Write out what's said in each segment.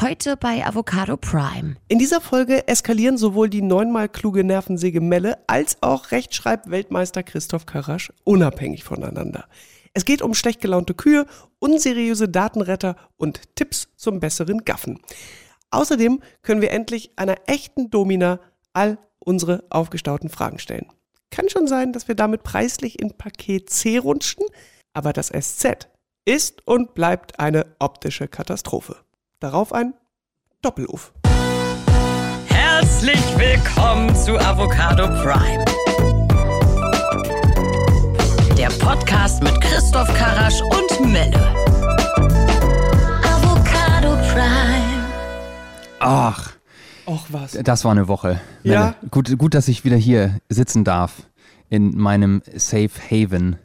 Heute bei Avocado Prime. In dieser Folge eskalieren sowohl die neunmal kluge Nervensäge Melle als auch Rechtschreib-Weltmeister Christoph Karasch unabhängig voneinander. Es geht um schlecht gelaunte Kühe, unseriöse Datenretter und Tipps zum besseren Gaffen. Außerdem können wir endlich einer echten Domina all unsere aufgestauten Fragen stellen. Kann schon sein, dass wir damit preislich in Paket C rutschen, aber das SZ ist und bleibt eine optische Katastrophe. Darauf ein Doppeluf. Herzlich willkommen zu Avocado Prime. Der Podcast mit Christoph Karasch und Melle. Avocado Prime. Ach, Och was. das war eine Woche. Ja. Gut, gut, dass ich wieder hier sitzen darf in meinem Safe Haven.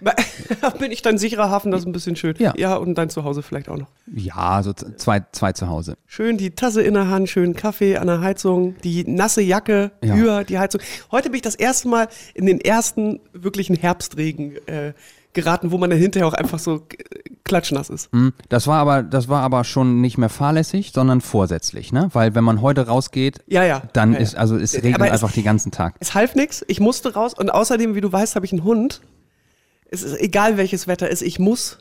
Bin ich dein sicherer Hafen, das ist ein bisschen schön. Ja. Ja, und dein Zuhause vielleicht auch noch. Ja, so zwei, zwei zu Hause. Schön die Tasse in der Hand, schön Kaffee an der Heizung, die nasse Jacke Ja. über die Heizung. Heute bin ich das erste Mal in den ersten wirklichen Herbstregen äh, geraten, wo man dann hinterher auch einfach so äh, klatschnass ist. Hm, Das war aber, das war aber schon nicht mehr fahrlässig, sondern vorsätzlich, ne? Weil wenn man heute rausgeht, Ja, ja. dann ja, ist, also es Aber regnet es- einfach den ganzen Tag. Es half nichts, ich musste raus und außerdem, wie du weißt, habe ich einen Hund. Es ist egal, welches Wetter ist, ich muss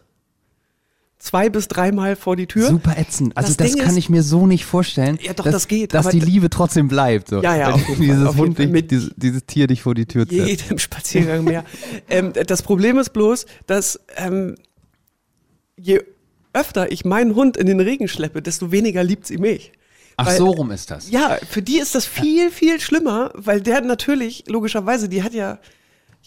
zwei bis dreimal vor die Tür. Super ätzend. Also Das das, kann ist- ich mir so nicht vorstellen. Ja, doch, dass, das geht, Dass die Liebe trotzdem bleibt. So. Ja, ja, auf jeden dieses, Hund Fall. Mit- dieses, dieses Tier dich vor die Tür zerrt. jedem Spaziergang mehr. ähm, das Problem ist bloß, dass ähm, je öfter ich meinen Hund in den Regen schleppe, desto weniger liebt sie mich. Ach, Weil- so rum ist das. Ja, für die ist das viel, viel schlimmer, weil der natürlich, logischerweise, die hat ja,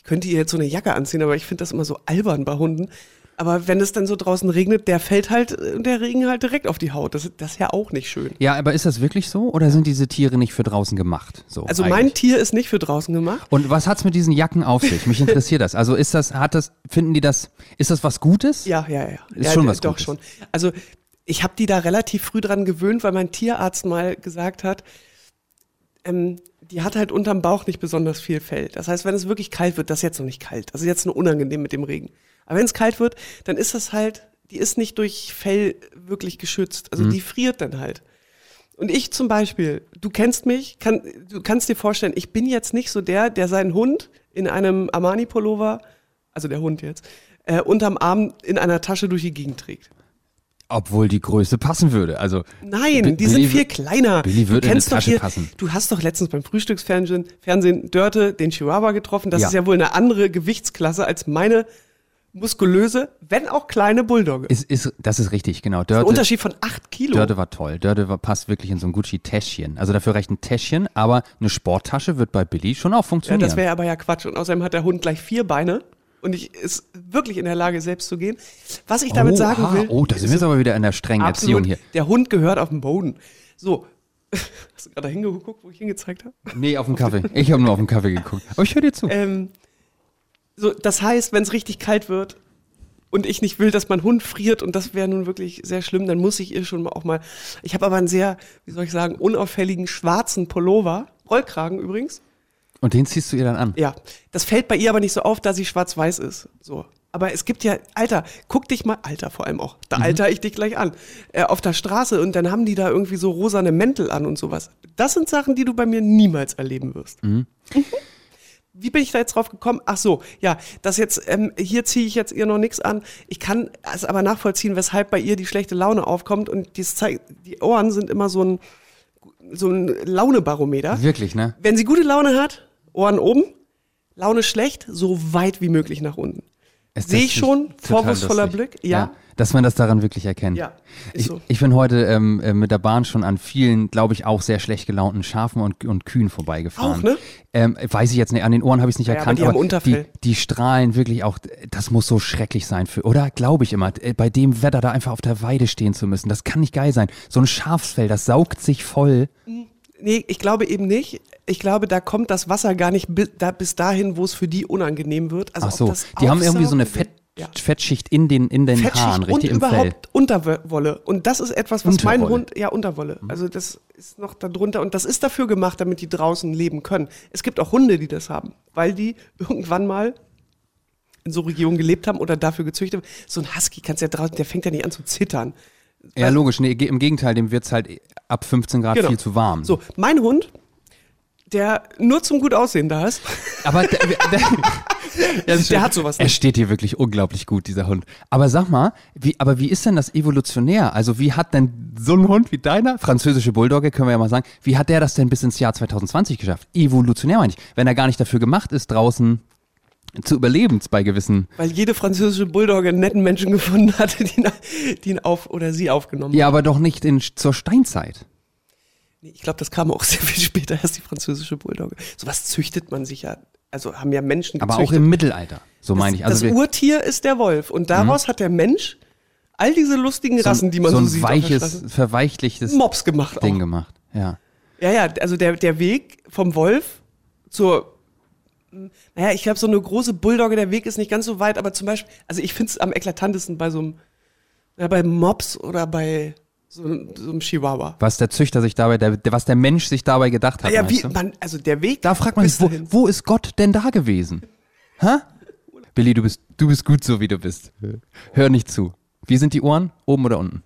ich könnte ihr jetzt so eine Jacke anziehen, aber ich finde das immer so albern bei Hunden. Aber wenn es dann so draußen regnet, der fällt halt, äh, der Regen halt direkt auf die Haut. Das, das ist ja auch nicht schön. Ja, aber ist das wirklich so oder sind diese Tiere nicht für draußen gemacht? So Also eigentlich? mein Tier ist nicht für draußen gemacht. Und was hat's mit diesen Jacken auf sich? Mich interessiert das. Also ist das, hat das, finden die das, ist das was Gutes? Ja, ja, ja. Ist ja, schon was Doch Gutes. schon. Also ich habe die da relativ früh dran gewöhnt, weil mein Tierarzt mal gesagt hat, ähm, die hat halt unterm Bauch nicht besonders viel Fell. Das heißt, wenn es wirklich kalt wird, das ist jetzt noch nicht kalt, das ist jetzt nur unangenehm mit dem Regen. Aber wenn es kalt wird, dann ist das halt, die ist nicht durch Fell wirklich geschützt. Also die friert dann halt. Und ich zum Beispiel, du kennst mich, kann, du kannst dir vorstellen, ich bin jetzt nicht so der, der seinen Hund in einem Armani-Pullover, also der Hund jetzt, äh, unterm Arm in einer Tasche durch die Gegend trägt. Obwohl die Größe passen würde. Also Nein, Bi- die sind Billy viel kleiner. Billy würde du kennst in doch Tasche hier, passen. Du hast doch letztens beim Frühstücksfernsehen Fernsehen Dörte den Chihuahua getroffen. Das Ja. ist ja wohl eine andere Gewichtsklasse als meine muskulöse, wenn auch kleine Bulldogge. ist, ist, das ist richtig, genau. Ein Dörte, Unterschied von acht Kilo. Dörte war toll. Dörte war, passt wirklich in so ein Gucci-Täschchen. Also dafür reicht ein Täschchen, aber eine Sporttasche wird bei Billy schon auch ja, funktionieren. das wäre aber ja Quatsch. Und außerdem hat der Hund gleich vier Beine und ich ist wirklich in der Lage, selbst zu gehen. Was ich damit oh, sagen ah, will. Oh, da sind wir jetzt aber wieder in der strengen Erziehung absolut, hier. Der Hund gehört auf den Boden. So. Hast du gerade hingeguckt, wo ich hingezeigt habe? Nee, auf den Kaffee. Ich habe nur auf den Kaffee geguckt. Aber ich höre dir zu. Ähm, so, das heißt, wenn es richtig kalt wird und ich nicht will, dass mein Hund friert und das wäre nun wirklich sehr schlimm, dann muss ich ihr schon auch mal. Ich habe aber einen sehr, wie soll ich sagen, unauffälligen schwarzen Pullover, Rollkragen übrigens. Und den ziehst du ihr dann an. Ja, das fällt bei ihr aber nicht so auf, da sie schwarz-weiß ist. So. Aber es gibt ja, Alter, guck dich mal, Alter vor allem auch, da alter ich dich gleich an, äh, auf der Straße und dann haben die da irgendwie so rosane Mäntel an und sowas. Das sind Sachen, die du bei mir niemals erleben wirst. Mhm. Wie bin ich da jetzt drauf gekommen? Ach so, ja, das jetzt, ähm, hier ziehe ich jetzt ihr noch nichts an. Ich kann es aber nachvollziehen, weshalb bei ihr die schlechte Laune aufkommt und dies zeigt, die Ohren sind immer so ein, so ein Launebarometer. Wirklich, ne? Wenn sie gute Laune hat, Ohren oben, Laune schlecht, so weit wie möglich nach unten. Sehe ich schon, vorwurfsvoller? Blick, ja. Dass man das daran wirklich erkennt. Ja, Ich, so. ich bin heute ähm, äh, mit der Bahn schon an vielen, glaube ich, auch sehr schlecht gelaunten Schafen und, und Kühen vorbeigefahren. Auch, ne? Ähm, weiß ich jetzt nicht, an den Ohren habe ich es nicht Ja, aber erkannt, die haben Unterfell. die, die strahlen wirklich auch, das muss so schrecklich sein für, oder glaube ich immer, äh, bei dem Wetter da einfach auf der Weide stehen zu müssen, das kann nicht geil sein. So ein Schafsfell, das saugt sich voll. Nee, ich glaube eben nicht. Ich glaube, da kommt das Wasser gar nicht bis, da, bis dahin, wo es für die unangenehm wird. Also Ach so, die haben irgendwie so eine Fett, Ja. Fettschicht in den, in den Fettschicht Haaren, und richtig im Fell. überhaupt Unterwolle. Und das ist etwas, was mein Unterwolle. Mhm. Hund, ja, Unterwolle. Also das ist noch darunter und das ist dafür gemacht, damit die draußen leben können. Es gibt auch Hunde, die das haben, weil die irgendwann mal in so Regionen gelebt haben oder dafür gezüchtet haben. So ein Husky kannst du ja draußen, der fängt ja nicht an zu zittern. Ja, logisch. Nee, im Gegenteil, dem wird es halt ab 15 Grad Genau. viel zu warm. So, mein Hund, der nur zum gut aussehen da ist, Aber der, der, das Der hat sowas Er nicht. steht hier wirklich unglaublich gut, dieser Hund. Aber sag mal, wie, aber wie ist denn das evolutionär? Also wie hat denn so ein Hund wie deiner, französische Bulldogge, können wir ja mal sagen, wie hat der das denn bis ins Jahr 2020 geschafft? Evolutionär meine ich. Wenn er gar nicht dafür gemacht ist, draußen zu überleben bei gewissen. weil jede französische Bulldogge einen netten Menschen gefunden hatte, die ihn, die ihn auf oder sie aufgenommen Ja, aber doch nicht in, zur Steinzeit. Nee, Ich glaube, das kam auch sehr viel später erst die französische Bulldogge. Sowas züchtet man sich ja, also haben ja Menschen Aber gezüchtet. auch im Mittelalter. So meine ich. Also das wir- Mhm. Urtier ist der Wolf und daraus hat der Mensch all diese lustigen so, Rassen, die man so, so ein sieht, auf der weiches, Straße, verweichlichtes Mops gemacht Ding auch. gemacht. Ja. Ja, ja, also der, der Weg vom Wolf zur, naja, ich glaube, so eine große Bulldogge, der Weg ist nicht ganz so weit, aber zum Beispiel, also ich finde es am eklatantesten bei so einem, ja, bei Mops oder bei so, so einem Chihuahua. Was der Züchter sich dabei, der, was der Mensch sich dabei gedacht hat. Ja, wie, man, also der Weg. Da fragt man sich, wo, wo ist Gott denn da gewesen? Hä? Billy, du bist, du bist gut so, wie du bist. Hör nicht zu. Wie sind die Ohren? Oben oder unten?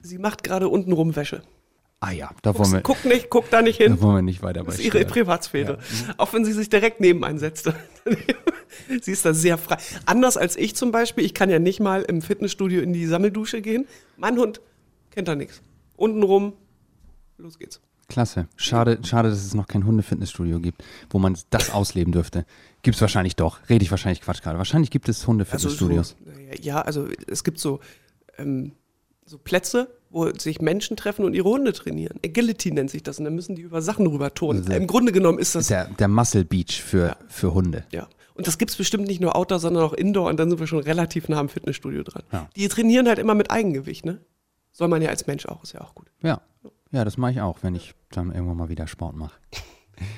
Sie macht gerade untenrum Wäsche. Ah ja, da wollen wir, Guck nicht, guck da nicht hin. da wollen wir nicht weiter bei Das ist ihre. Privatsphäre. Auch wenn sie sich direkt neben einsetzte. sie ist da sehr frei. Anders als ich zum Beispiel. Ich kann ja nicht mal im Fitnessstudio in die Sammeldusche gehen. Mein Hund kennt da nichts. Untenrum, los geht's. Klasse. Schade, schade, dass es noch kein Hundefitnessstudio gibt, wo man das ausleben dürfte. Gibt's wahrscheinlich doch. Rede ich wahrscheinlich Quatsch gerade. Wahrscheinlich gibt es Also Hundefitnessstudios. so, ja, also es gibt so, ähm, so Plätze, wo sich Menschen treffen und ihre Hunde trainieren. Agility nennt sich das. Und dann müssen die über Sachen rüber turnen. Also- Im Grunde genommen ist das der, der Muscle Beach für, für Hunde. Ja. Und das gibt's bestimmt nicht nur Outdoor, sondern auch Indoor und dann sind wir schon relativ nah am Fitnessstudio dran. Ja. Die trainieren halt immer mit Eigengewicht, ne? Soll man ja als Mensch auch, ist ja auch gut. Ja. Ja, das mache ich auch, wenn ich dann irgendwann mal wieder Sport mache.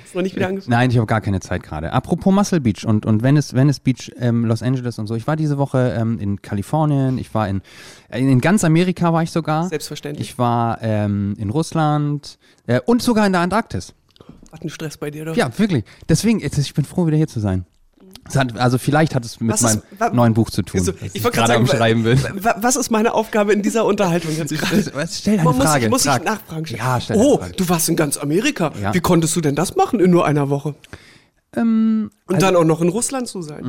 Ist noch nicht wieder angefangen. Nein, ich habe gar keine Zeit gerade. Apropos Muscle Beach und, und Venice, Venice Beach, ähm, Los Angeles und so. Ich war diese Woche ähm, in Kalifornien, ich war in, äh, in ganz Amerika war ich sogar. Selbstverständlich. Ich war ähm, in Russland äh, und sogar in der Antarktis. Was ein Stress bei dir, doch. Ja, wirklich. Deswegen, jetzt, ich bin froh, wieder hier zu sein. Hat, also vielleicht hat es mit Was meinem ist- wa- neuen Buch zu tun, Also, das ich ich, gerade am Schreiben bin. wa- Was ist meine Aufgabe in dieser Unterhaltung jetzt gerade? Was, stell eine Man muss, Frage. muss ich Frag. nachfragen. stellen. Ja, stell Oh, du warst in ganz Amerika. Ja. Wie konntest du denn das machen in nur einer Woche? Ähm, Und dann auch noch in Russland zu sein.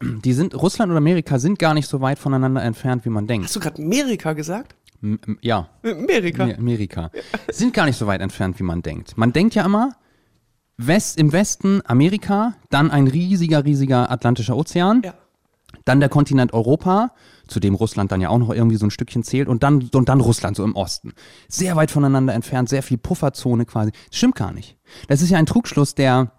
Mhm. die sind, Russland und Amerika sind gar nicht so weit voneinander entfernt, wie man denkt. Hast du gerade Amerika gesagt? M ja, Amerika. Amerika. Sind gar nicht so weit entfernt, wie man denkt. Man denkt ja immer, West, im Westen Amerika, dann ein riesiger, riesiger Atlantischer Ozean, Ja. dann der Kontinent Europa, zu dem Russland dann ja auch noch irgendwie so ein Stückchen zählt, und dann, und dann Russland so im Osten. Sehr weit voneinander entfernt, sehr viel Pufferzone quasi. Das stimmt gar nicht. Das ist ja ein Trugschluss, der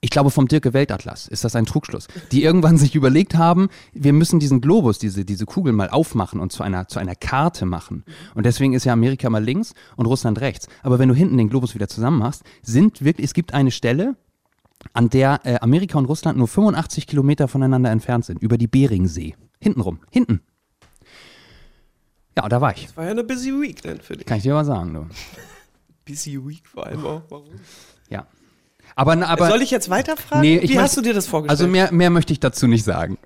ich glaube, vom Dirke Weltatlas ist das ein Trugschluss. Die irgendwann sich überlegt haben, wir müssen diesen Globus, diese, diese Kugel mal aufmachen und zu einer, zu einer Karte machen. Und deswegen ist ja Amerika mal links und Russland rechts. Aber wenn du hinten den Globus wieder zusammen machst, sind wirklich, es gibt eine Stelle, an der äh, Amerika und Russland nur 85 Kilometer voneinander entfernt sind, über die Beringsee. Hintenrum, hinten. Ja, da war ich. Das war ja eine busy week dann für dich. Kann ich dir aber sagen, du. Busy week vor allem auch. Warum? Ja. Aber, aber Soll ich jetzt weiterfragen? Nee, Wie hast du dir das vorgestellt? also mehr, mehr möchte ich dazu nicht sagen.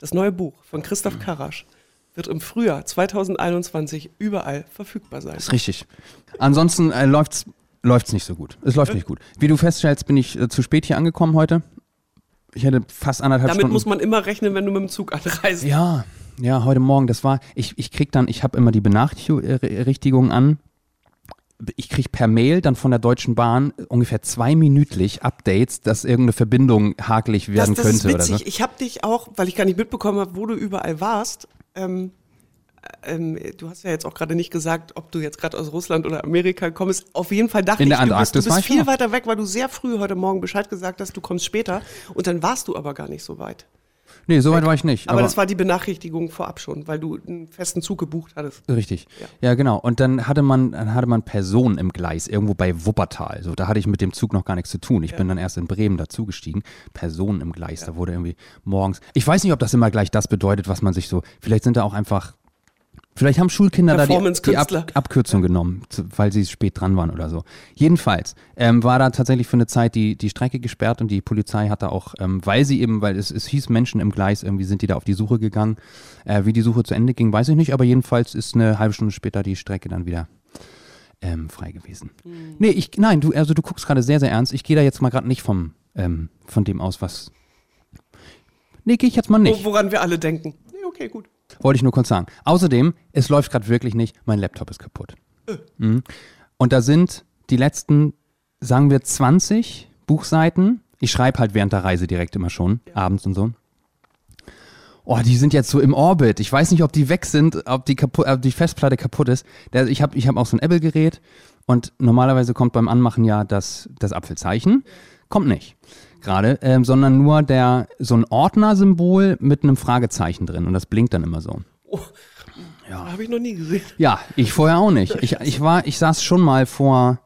Das neue Buch von Christoph Karasch wird im Frühjahr 2021 überall verfügbar sein. ist richtig. Ansonsten äh, läuft's läuft's nicht so gut. Es läuft nicht gut. Wie du feststellst, bin ich äh, zu spät hier angekommen heute. Ich hätte fast anderthalb Damit Stunden. muss man immer rechnen, wenn du mit dem Zug anreist. ja, ja, heute Morgen, das war, ich, ich krieg dann, ich habe immer die Benachrichtigungen an. Ich krieg per Mail dann von der Deutschen Bahn ungefähr zwei minütlich Updates, dass irgendeine Verbindung hakelig werden das, das ist könnte oder witzig. so. Ich habe dich auch, weil ich gar nicht mitbekommen habe, wo du überall warst. Ähm, ähm, du hast ja jetzt auch gerade nicht gesagt, ob du jetzt gerade aus Russland oder Amerika kommst. Auf jeden Fall dachte In der ich, du bist, du bist viel auch. weiter weg, weil du sehr früh heute Morgen Bescheid gesagt hast, du kommst später. Und dann warst du aber gar nicht so weit. Nee, so weit war ich nicht. Aber, das war die Benachrichtigung vorab schon, weil du einen festen Zug gebucht hattest. Richtig. Ja. genau. Und dann hatte man, dann hatte man Personen im Gleis, irgendwo bei Wuppertal. So, da hatte ich mit dem Zug noch gar nichts zu tun. Ich bin dann erst in Bremen dazugestiegen. Personen im Gleis. Da wurde irgendwie morgens. Ich weiß nicht, ob das immer gleich das bedeutet, was man sich so. Vielleicht sind da auch einfach. Vielleicht haben Schulkinder da die, die Ab. Abkürzung genommen, zu- weil sie spät dran waren oder so. Jedenfalls ähm, war da tatsächlich für eine Zeit die, die Strecke gesperrt und die Polizei hat da auch, ähm, weil sie eben, weil es, es hieß Menschen im Gleis, irgendwie sind die da auf die Suche gegangen. Äh, wie die Suche zu Ende ging, weiß ich nicht, aber jedenfalls ist eine halbe Stunde später die Strecke dann wieder ähm, frei gewesen. Nee, ich, nein, du, also du guckst gerade sehr, sehr ernst. Ich gehe da jetzt mal gerade nicht vom, ähm, von dem aus, was. Nee, gehe ich jetzt mal nicht. Wo- Woran wir alle denken. Nee, okay, gut. Wollte ich nur kurz sagen. Außerdem, es läuft gerade wirklich nicht, mein Laptop ist kaputt. Mhm. Und da sind die letzten, sagen wir, 20 Buchseiten. Ich schreibe halt während der Reise direkt immer schon, abends und so. Oh, die sind jetzt so im Orbit. Ich weiß nicht, ob die weg sind, ob die, kapu ob die Festplatte kaputt ist. Ich habe ich hab auch so ein Apple-Gerät und normalerweise kommt beim Anmachen ja das, das Apfelzeichen. Kommt nicht gerade, ähm, sondern nur der, so ein Ordnersymbol mit einem Fragezeichen drin und das blinkt dann immer so. Ja. Habe ich noch nie gesehen. Ja, ich vorher auch nicht. Ich, ich war, ich saß schon mal vor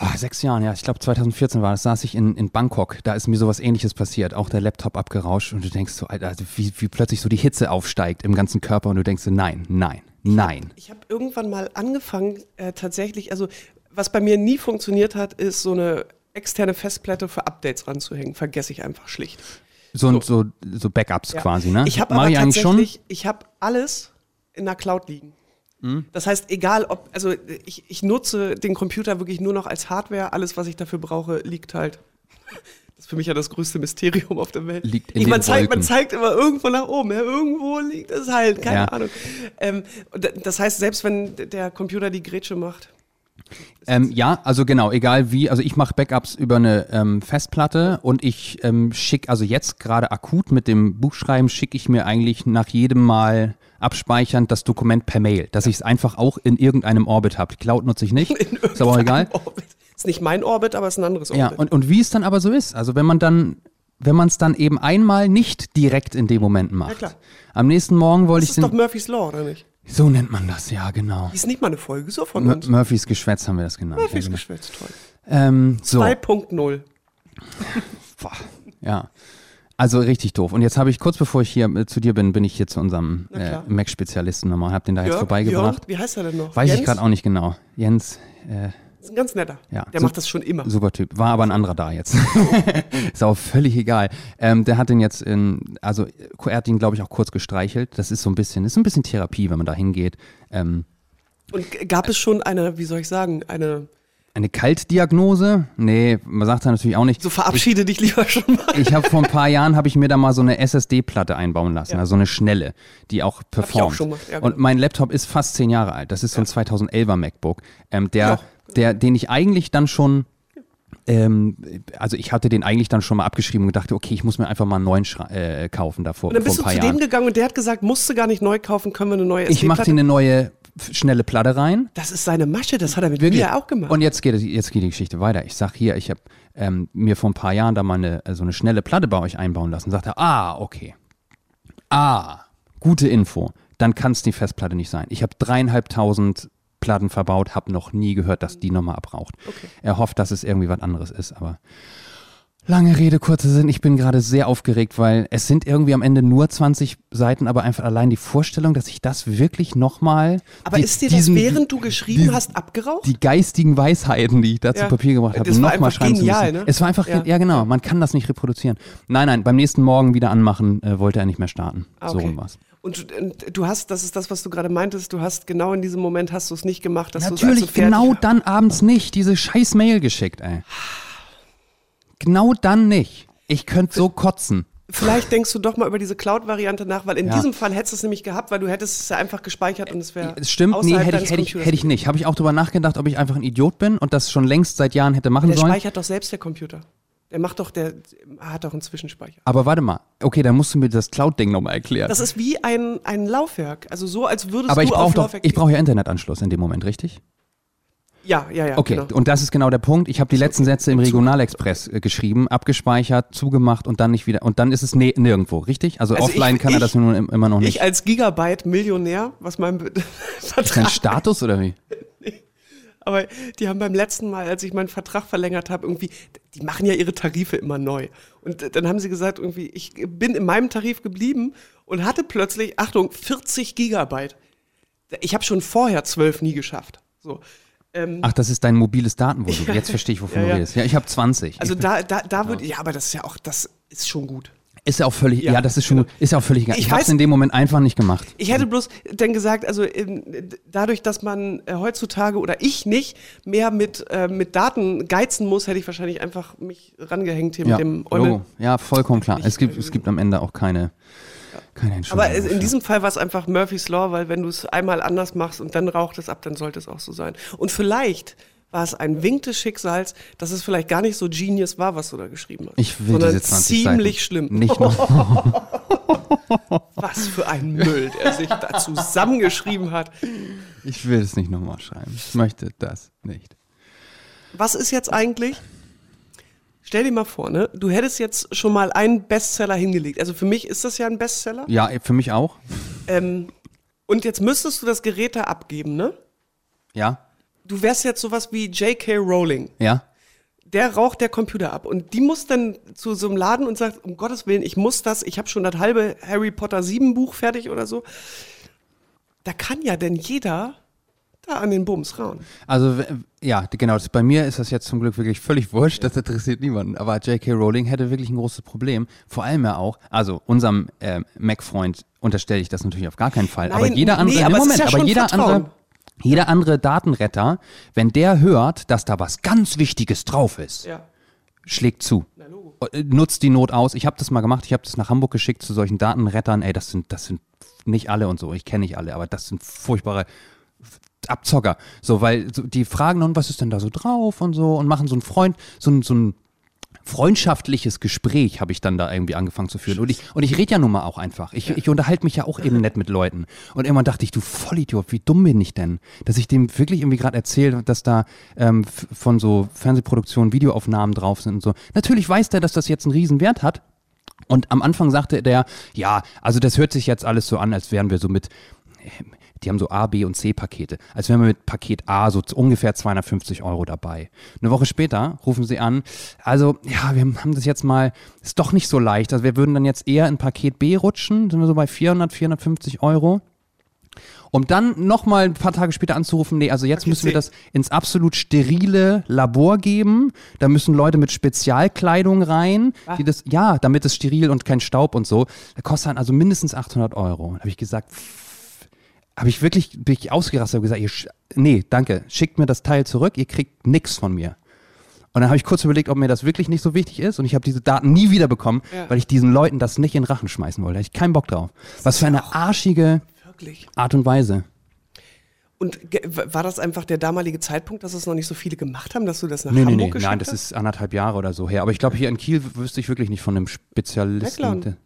oh, sechs Jahren, ja, ich glaube 2014 war das, saß ich in, in Bangkok. Da ist mir sowas ähnliches passiert. Auch der Laptop abgerauscht und du denkst so, Alter, also wie, wie plötzlich so die Hitze aufsteigt im ganzen Körper und du denkst so, nein, nein, nein. Ich habe irgendwann mal angefangen, äh, tatsächlich, also was bei mir nie funktioniert hat, ist so eine externe Festplatte für Updates ranzuhängen. Vergesse ich einfach schlicht. So, so. so, so Backups Ja. quasi, ne? Ich habe aber ich eigentlich schon. tatsächlich, ich habe alles in der Cloud liegen. Hm? Das heißt, egal ob, also ich, ich nutze den Computer wirklich nur noch als Hardware. Alles, was ich dafür brauche, liegt halt. Das ist für mich ja das größte Mysterium auf der Welt. Liegt in ich, man, den zeigt, man zeigt immer irgendwo nach oben. Ja, irgendwo liegt es halt, keine Ja. Ahnung. Ähm, das heißt, selbst wenn der Computer die Grätsche macht, Ähm, ja, also genau, egal wie. Also ich mache Backups über eine ähm, Festplatte und ich ähm, schicke, also jetzt gerade akut mit dem Buchschreiben, schicke ich mir eigentlich nach jedem Mal abspeichern das Dokument per Mail, dass ich es einfach auch in irgendeinem Orbit habe. Cloud nutze ich nicht, ist aber auch egal. Orbit. Ist nicht mein Orbit, aber ist ein anderes Orbit. Ja, und, und wie es dann aber so ist, also wenn man dann, wenn man es dann eben einmal nicht direkt in dem Moment macht. klar. Am nächsten Morgen wollte das ich ist doch Murphy's Law, oder nicht? So nennt man das, ja genau. Ist nicht mal eine Folge so von M uns. Murphys Geschwätz haben wir das genannt. Murphys ja, genau. Geschwätz, toll. ähm, so. 2.0. Boah, ja. Also richtig doof. Und jetzt habe ich, kurz bevor ich hier äh, zu dir bin, bin ich hier zu unserem äh. Mac-Spezialisten nochmal, habe den da jetzt Jörg, vorbeigebracht. Jörg, wie heißt er denn noch? Weiß Jens? ich gerade auch nicht genau. Jens, äh, Ist ein ganz netter. Ja. Der So- macht das schon immer. super Typ. War aber ein anderer da jetzt. ist auch völlig egal. Ähm, der hat den jetzt in, also er hat ihn, glaube ich, auch kurz gestreichelt. Das ist so ein bisschen, ist ein bisschen Therapie, wenn man da hingeht. Ähm, Und gab es schon eine, wie soll ich sagen, eine, eine Kaltdiagnose? Nee, man sagt da natürlich auch nicht. so verabschiede dich lieber schon mal. Ich habe vor ein paar Jahren habe ich mir da mal so eine SSD-Platte einbauen lassen, Ja. also so eine schnelle, die auch performt. schon mal, ja, genau. Und mein Laptop ist fast zehn Jahre alt. Das ist so ein 2011er MacBook, ähm, der, Ja. Der, den ich eigentlich dann schon ähm, also ich hatte den eigentlich dann schon mal abgeschrieben und dachte, okay, ich muss mir einfach mal einen neuen Schra äh, kaufen davor Und dann bist du zu Jahren. dem gegangen und der hat gesagt, musst du gar nicht neu kaufen, können wir eine neue Ich mache dir eine neue schnelle Platte rein. Das ist seine Masche, das hat er mit Wirklich. mir auch gemacht. Und jetzt geht, jetzt geht die Geschichte weiter. Ich sag hier, ich habe ähm, mir vor ein paar Jahren da mal eine, äh, so eine schnelle Platte bei euch einbauen lassen. Sagt er, ah, okay. Ah, gute Info. Dann kann es die Festplatte nicht sein. Ich habe dreieinhalbtausend Platten verbaut, habe noch nie gehört, dass die nochmal abraucht. Okay. Er hofft, dass es irgendwie was anderes ist, aber lange Rede, kurzer Sinn. Ich bin gerade sehr aufgeregt, weil es sind irgendwie am Ende nur 20 Seiten, aber einfach allein die Vorstellung, dass ich das wirklich nochmal. Aber ist dir das, während du geschrieben diesen- hast, abgeraucht? die geistigen Weisheiten, die ich da zu Ja. Papier gebracht habe, nochmal schreiben genial, zu müssen. ne? Es war einfach, ja. Ja. genau, man kann das nicht reproduzieren. Nein, nein, beim nächsten Morgen wieder anmachen, äh, wollte er nicht mehr starten. Ah, So okay. rum war's. Und, du- und du hast, das ist das, was du gerade meintest, du hast genau in diesem Moment hast du es nicht gemacht, dass du es Natürlich, also genau dann abends nicht, diese scheiß Mail geschickt, ey. Genau dann nicht. Ich könnte so kotzen. Vielleicht denkst du doch mal über diese Cloud-Variante nach, weil in Ja. diesem Fall hättest du es nämlich gehabt, weil du hättest es ja einfach gespeichert und es wäre Es stimmt, nee, hätte ich, hätte ich, hätte ich nicht. Habe ich auch drüber nachgedacht, ob ich einfach ein Idiot bin und das schon längst seit Jahren hätte machen Der sollen. speichert doch selbst der Computer. Der macht doch, der hat doch einen Zwischenspeicher. Aber warte mal, okay, dann musst du mir das Cloud-Ding nochmal erklären. Das ist wie ein, ein Laufwerk. Also so, als würdest Aber du ich auf brauche doch, Laufwerk ich brauche ja Internetanschluss in dem Moment, richtig? Ja, ja, ja. Okay, Genau. und das ist genau der Punkt. Ich habe die letzten Sätze im Regionalexpress äh, geschrieben, abgespeichert, zugemacht und dann nicht wieder. Und dann ist es ne nirgendwo, richtig? Also, Also offline ich- kann er ich- das nur im- immer noch nicht. Ich als Gigabyte-Millionär, was mein Ist dein Vertrag Status oder wie? Aber die haben beim letzten Mal, als ich meinen Vertrag verlängert habe, irgendwie, die machen ja ihre Tarife immer neu. Und dann haben sie gesagt, irgendwie, ich bin in meinem Tarif geblieben und hatte plötzlich, Achtung, 40 Gigabyte. Ich habe schon vorher zwölf nie geschafft. So. Ähm, Ach, das ist dein mobiles Datenvolumen. Jetzt verstehe ich, wovon Ja, du redest. Ja, ich habe 20. also da, da, da würde ja, aber das ist ja auch, das ist schon gut. Ist ja auch völlig, ja, Ja, das ist schon, ist ja auch völlig egal. Ich Ich, habe es weiß- in dem Moment einfach nicht gemacht. Ich hätte bloß dann gesagt, also dadurch, dass man äh, heutzutage oder ich nicht mehr mit, äh, mit Daten geizen muss, hätte ich wahrscheinlich einfach mich rangehängt hier Ja, mit dem Logo. Eule. ja, vollkommen klar. Ich- Es gibt, es gibt am Ende auch keine, keine Entschuldigung. Aber in diesem Fall war es einfach Murphy's Law, weil wenn du es einmal anders machst und dann raucht es ab, dann sollte es auch so sein. Und vielleicht war es ein Wink des Schicksals, dass es vielleicht gar nicht so genius war, was du da geschrieben hast. ich will sondern diese 20 ziemlich Seiten schlimm. Nicht noch. Was für ein Müll, der sich da zusammengeschrieben hat. Ich will es nicht nochmal schreiben. Ich möchte das nicht. Was ist jetzt eigentlich? Stell dir mal vor, ne? Du hättest jetzt schon mal einen Bestseller hingelegt. Also für mich ist das ja ein Bestseller. Ja, für mich auch. Ähm, und jetzt müsstest du das Gerät da abgeben, ne? Ja, Du wärst jetzt sowas wie J.K. Rowling. ja. Der raucht der Computer ab und die muss dann zu so einem Laden und sagt, um Gottes Willen, ich muss das, ich habe schon das halbe Harry Potter 7 Buch fertig oder so. Da kann ja denn jeder da an den Bums rauen. Also, ja, genau. Das, bei mir ist das jetzt zum Glück wirklich völlig wurscht. Das interessiert niemanden. Aber J.K. Rowling hätte wirklich ein großes Problem. Vor allem ja auch, also unserem äh, Mac-Freund unterstelle ich das natürlich auf gar keinen Fall. aber Nein, jeder andere, nee, aber Moment, ja aber jeder Vertrauen. andere, jeder andere Datenretter, wenn der hört, dass da was ganz Wichtiges drauf ist, Ja. schlägt zu. Äh, Nutzt die Not aus. Ich habe das mal gemacht. Ich habe das nach Hamburg geschickt zu solchen Datenrettern. Ey, das sind, das sind nicht alle und so. Ich kenne nicht alle, aber das sind furchtbare Abzocker. So, weil die fragen dann, was ist denn da so drauf und so und machen so ein Freund, so so ein freundschaftliches Gespräch habe ich dann da irgendwie angefangen zu führen. Und ich, und ich rede ja nun mal auch einfach. Ich, ich unterhalte mich ja auch eben nett mit Leuten. Und irgendwann dachte ich, du Vollidiot, wie dumm bin ich denn? Dass ich dem wirklich irgendwie gerade erzähle, dass da ähm, von so Fernsehproduktionen Videoaufnahmen drauf sind und so. Natürlich weiß der, dass das jetzt einen riesen Wert hat. Und am Anfang sagte der, ja, also das hört sich jetzt alles so an, als wären wir so mit, die haben so A, B und C Pakete, als wären wir mit Paket A so ungefähr 250 Euro dabei. Eine Woche später rufen sie an, also ja, wir haben das jetzt mal, ist doch nicht so leicht, also wir würden dann jetzt eher in Paket B rutschen, sind wir so bei 400, 450 Euro. Um dann nochmal ein paar Tage später anzurufen, nee, also jetzt Paket müssen wir das ins absolut sterile Labor geben. Da müssen Leute mit Spezialkleidung rein, Ah. die das, ja, damit es steril und kein Staub und so. Da kostet dann also mindestens 800 Euro. Da habe ich gesagt, habe ich wirklich, bin ich ausgerastet, habe gesagt, ihr, nee, danke, schickt mir das Teil zurück, ihr kriegt nix von mir. Und dann habe ich kurz überlegt, ob mir das wirklich nicht so wichtig ist. Und ich habe diese Daten nie wieder bekommen, Ja. weil ich diesen Leuten das nicht in den Rachen schmeißen wollte. Da hatte ich keinen Bock drauf. Was für eine arschige Wirklich. Art und Weise. Und war das einfach der damalige Zeitpunkt, dass es noch nicht so viele gemacht haben, dass du das nach Nee, nee, Hamburg nee, geschickt nein, das ist anderthalb Jahre oder so her. Aber ich glaube, hier in Kiel wüsste ich wirklich nicht von einem Spezialisten. Wegladen.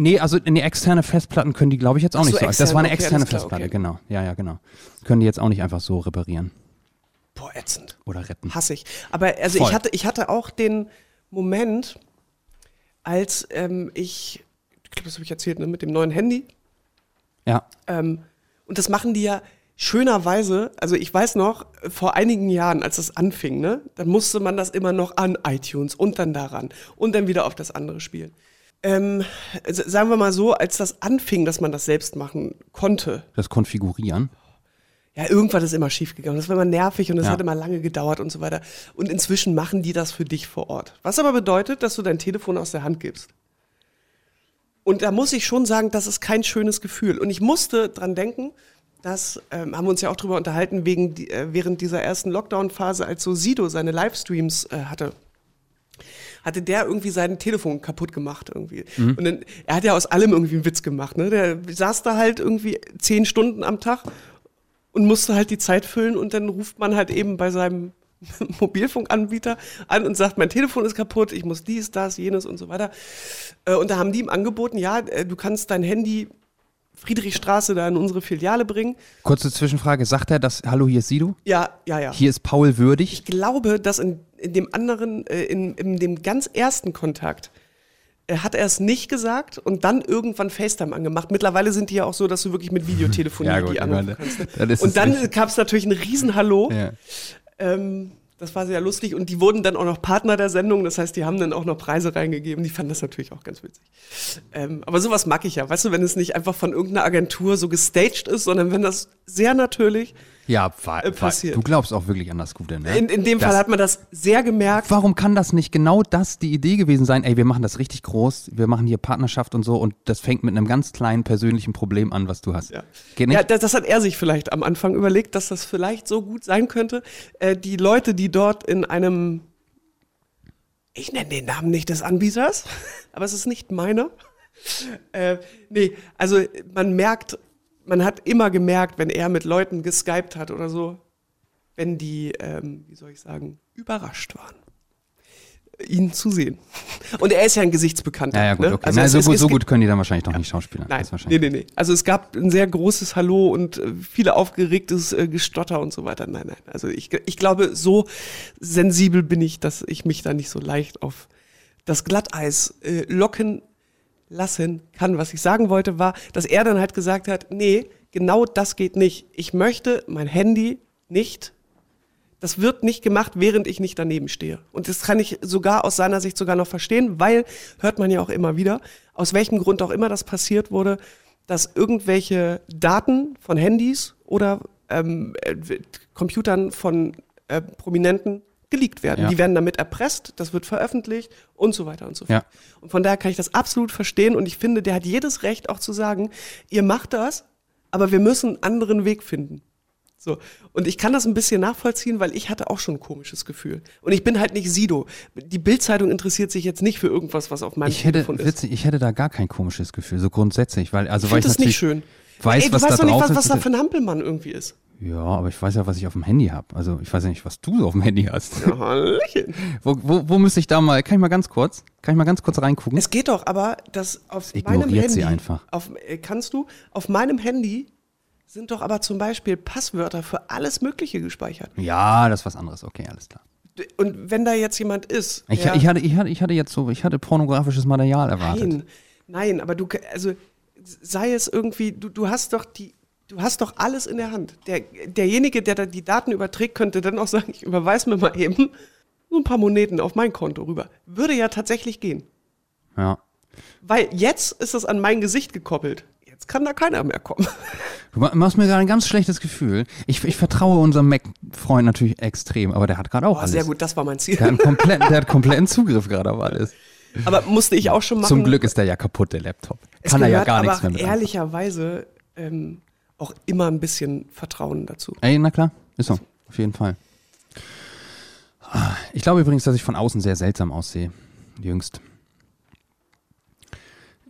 Nee, also nee, externe Festplatten können die, glaube ich, jetzt auch Ach nicht so, so. Das war eine okay, externe klar, Festplatte, okay. genau. Ja, ja, genau. Können die jetzt auch nicht einfach so reparieren Boah, ätzend. oder retten. Hasse ich. Aber also Voll. ich hatte, ich hatte auch den Moment, als ähm, ich, ich glaube, das habe ich erzählt, ne, mit dem neuen Handy. Ja. Ähm, und das machen die ja schönerweise, also ich weiß noch, vor einigen Jahren, als das anfing, ne, dann musste man das immer noch an iTunes und dann daran und dann wieder auf das andere spielen. Ähm, sagen wir mal so, als das anfing, dass man das selbst machen konnte, Das Konfigurieren. ja, irgendwas ist immer schiefgegangen. Das war immer nervig und das Ja. hat immer lange gedauert und so weiter. Und inzwischen machen die das für dich vor Ort. Was aber bedeutet, dass du dein Telefon aus der Hand gibst. Und da muss ich schon sagen, das ist kein schönes Gefühl. Und ich musste dran denken, das ähm, haben wir uns ja auch drüber unterhalten, wegen äh, während dieser ersten Lockdown-Phase, als so Sido seine Livestreams äh, hatte hatte der irgendwie sein Telefon kaputt gemacht irgendwie. Und dann, er hat ja aus allem irgendwie einen Witz gemacht, ne? Der saß da halt irgendwie zehn Stunden am Tag und musste halt die Zeit füllen und dann ruft man halt eben bei seinem Mobilfunkanbieter an und sagt, mein Telefon ist kaputt, ich muss dies, das, jenes und so weiter. Äh, Und da haben die ihm angeboten, ja, äh, du kannst dein Handy Friedrichstraße da in unsere Filiale bringen. Kurze Zwischenfrage. Sagt er, dass, hallo, hier ist Sido? Ja, ja, ja. Hier ist Paul würdig? Ich glaube, dass in, in dem anderen, äh, in, in dem ganz ersten Kontakt, äh, hat er es nicht gesagt und dann irgendwann FaceTime angemacht. Mitteleine sind die ja auch so, dass du wirklich mit Videotelefonie Ja, gut, die anrufen kannst. ne? und dann gab es natürlich ein Riesenhallo. Ja. Ähm, Das war sehr lustig und die wurden dann auch noch Partner der Sendung. Das heißt, die haben dann auch noch Preise reingegeben. Die fanden das natürlich auch ganz witzig. Ähm, aber sowas mag ich ja. Weißt du, wenn es nicht einfach von irgendeiner Agentur so gestaged ist, sondern wenn das sehr natürlich Ja, war, Äh, war, passiert. du glaubst auch wirklich an das Gute, ne? In, in dem das, Fall hat man das sehr gemerkt. Warum kann das nicht genau das die Idee gewesen sein? Ey, wir machen das richtig groß, wir machen hier Partnerschaft und so und das fängt mit einem ganz kleinen persönlichen Problem an, was du hast. Ja. Ja, das, das hat er sich vielleicht am Anfang überlegt, dass das vielleicht so gut sein könnte. Äh, die Leute, die dort in einem, ich nenne den Namen nicht des Anbieters, aber es ist nicht meiner. Äh, nee, also man merkt, man hat immer gemerkt, wenn er mit Leuten geskypt hat oder so, wenn die, ähm, wie soll ich sagen, überrascht waren, ihn zu sehen. Und er ist ja ein Gesichtsbekannter. ja, ja, gut, ne? okay. Also Na, es so, ist- gut, es so gut können die dann wahrscheinlich doch nicht Schauspieler. Nein, nee, nee, nee. Also es gab ein sehr großes Hallo und äh, viele aufgeregtes äh, Gestotter und so weiter. Nein, nein. Also ich, ich glaube, so sensibel bin ich, dass ich mich da nicht so leicht auf das Glatteis äh, locken lassen kann. Was ich sagen wollte, war, dass er dann halt gesagt hat, nee, genau das geht nicht. Ich möchte mein Handy nicht das wird nicht gemacht, während ich nicht daneben stehe. Und das kann ich sogar aus seiner Sicht sogar noch verstehen, weil, hört man ja auch immer wieder, aus welchem Grund auch immer das passiert wurde, dass irgendwelche Daten von Handys oder ähm, äh, Computern von äh, Prominenten geleakt werden. Ja. Die werden damit erpresst, das wird veröffentlicht und so weiter und so fort. Ja. Und von daher kann ich das absolut verstehen und ich finde, der hat jedes Recht auch zu sagen, ihr macht das, aber wir müssen einen anderen Weg finden. So. Und ich kann das ein bisschen nachvollziehen, weil ich hatte auch schon ein komisches Gefühl. Und ich bin halt nicht Sido. Die Bildzeitung interessiert sich jetzt nicht für irgendwas, was auf meinem Ich hätte, Telefon ist. witzig, ich hätte da gar kein komisches Gefühl, so grundsätzlich, weil, also Ich weil ich das nicht natürlich schön. weiß, Ey, du was weißt da doch nicht, was, was da für ein Hampelmann irgendwie ist. Ja, aber ich weiß ja, was ich auf dem Handy habe. Also ich weiß ja nicht, was du so auf dem Handy hast. Ja, Hallöchen. Wo, wo, wo müsste ich da mal, kann ich mal ganz kurz, kann ich mal ganz kurz reingucken? Es geht doch aber, dass auf Ignoriert meinem Handy, sie einfach. Auf, äh, kannst du, auf meinem Handy sind doch aber zum Beispiel Passwörter für alles Mögliche gespeichert. ja, das ist was anderes, okay, alles klar. Und wenn da jetzt jemand ist, Ich, der- ich, hatte, ich, hatte, ich hatte jetzt so, ich hatte pornografisches Material erwartet. Nein, nein, aber du, also sei es irgendwie, du, du hast doch die, du hast doch alles in der Hand. Der, derjenige, der da die Daten überträgt, könnte dann auch sagen, ich überweise mir mal eben so ein paar Moneten auf mein Konto rüber. Würde ja tatsächlich gehen. Ja. Weil jetzt ist es an mein Gesicht gekoppelt. Jetzt kann da keiner mehr kommen. Du ma- machst mir gerade ein ganz schlechtes Gefühl. Ich, ich vertraue unserem Mac-Freund natürlich extrem, aber der hat gerade auch Oh, alles. sehr gut, das war mein Ziel. Der hat, einen kompletten, der hat kompletten Zugriff gerade auf alles. Aber musste ich auch schon machen. Zum Glück ist der ja kaputt, der Laptop. Kann er ja gehört gar nichts mehr mit. ehrlicherweise ähm, auch immer ein bisschen Vertrauen dazu. Ey, na klar, ist so, auf jeden Fall. Ich glaube übrigens, dass ich von außen sehr seltsam aussehe, jüngst.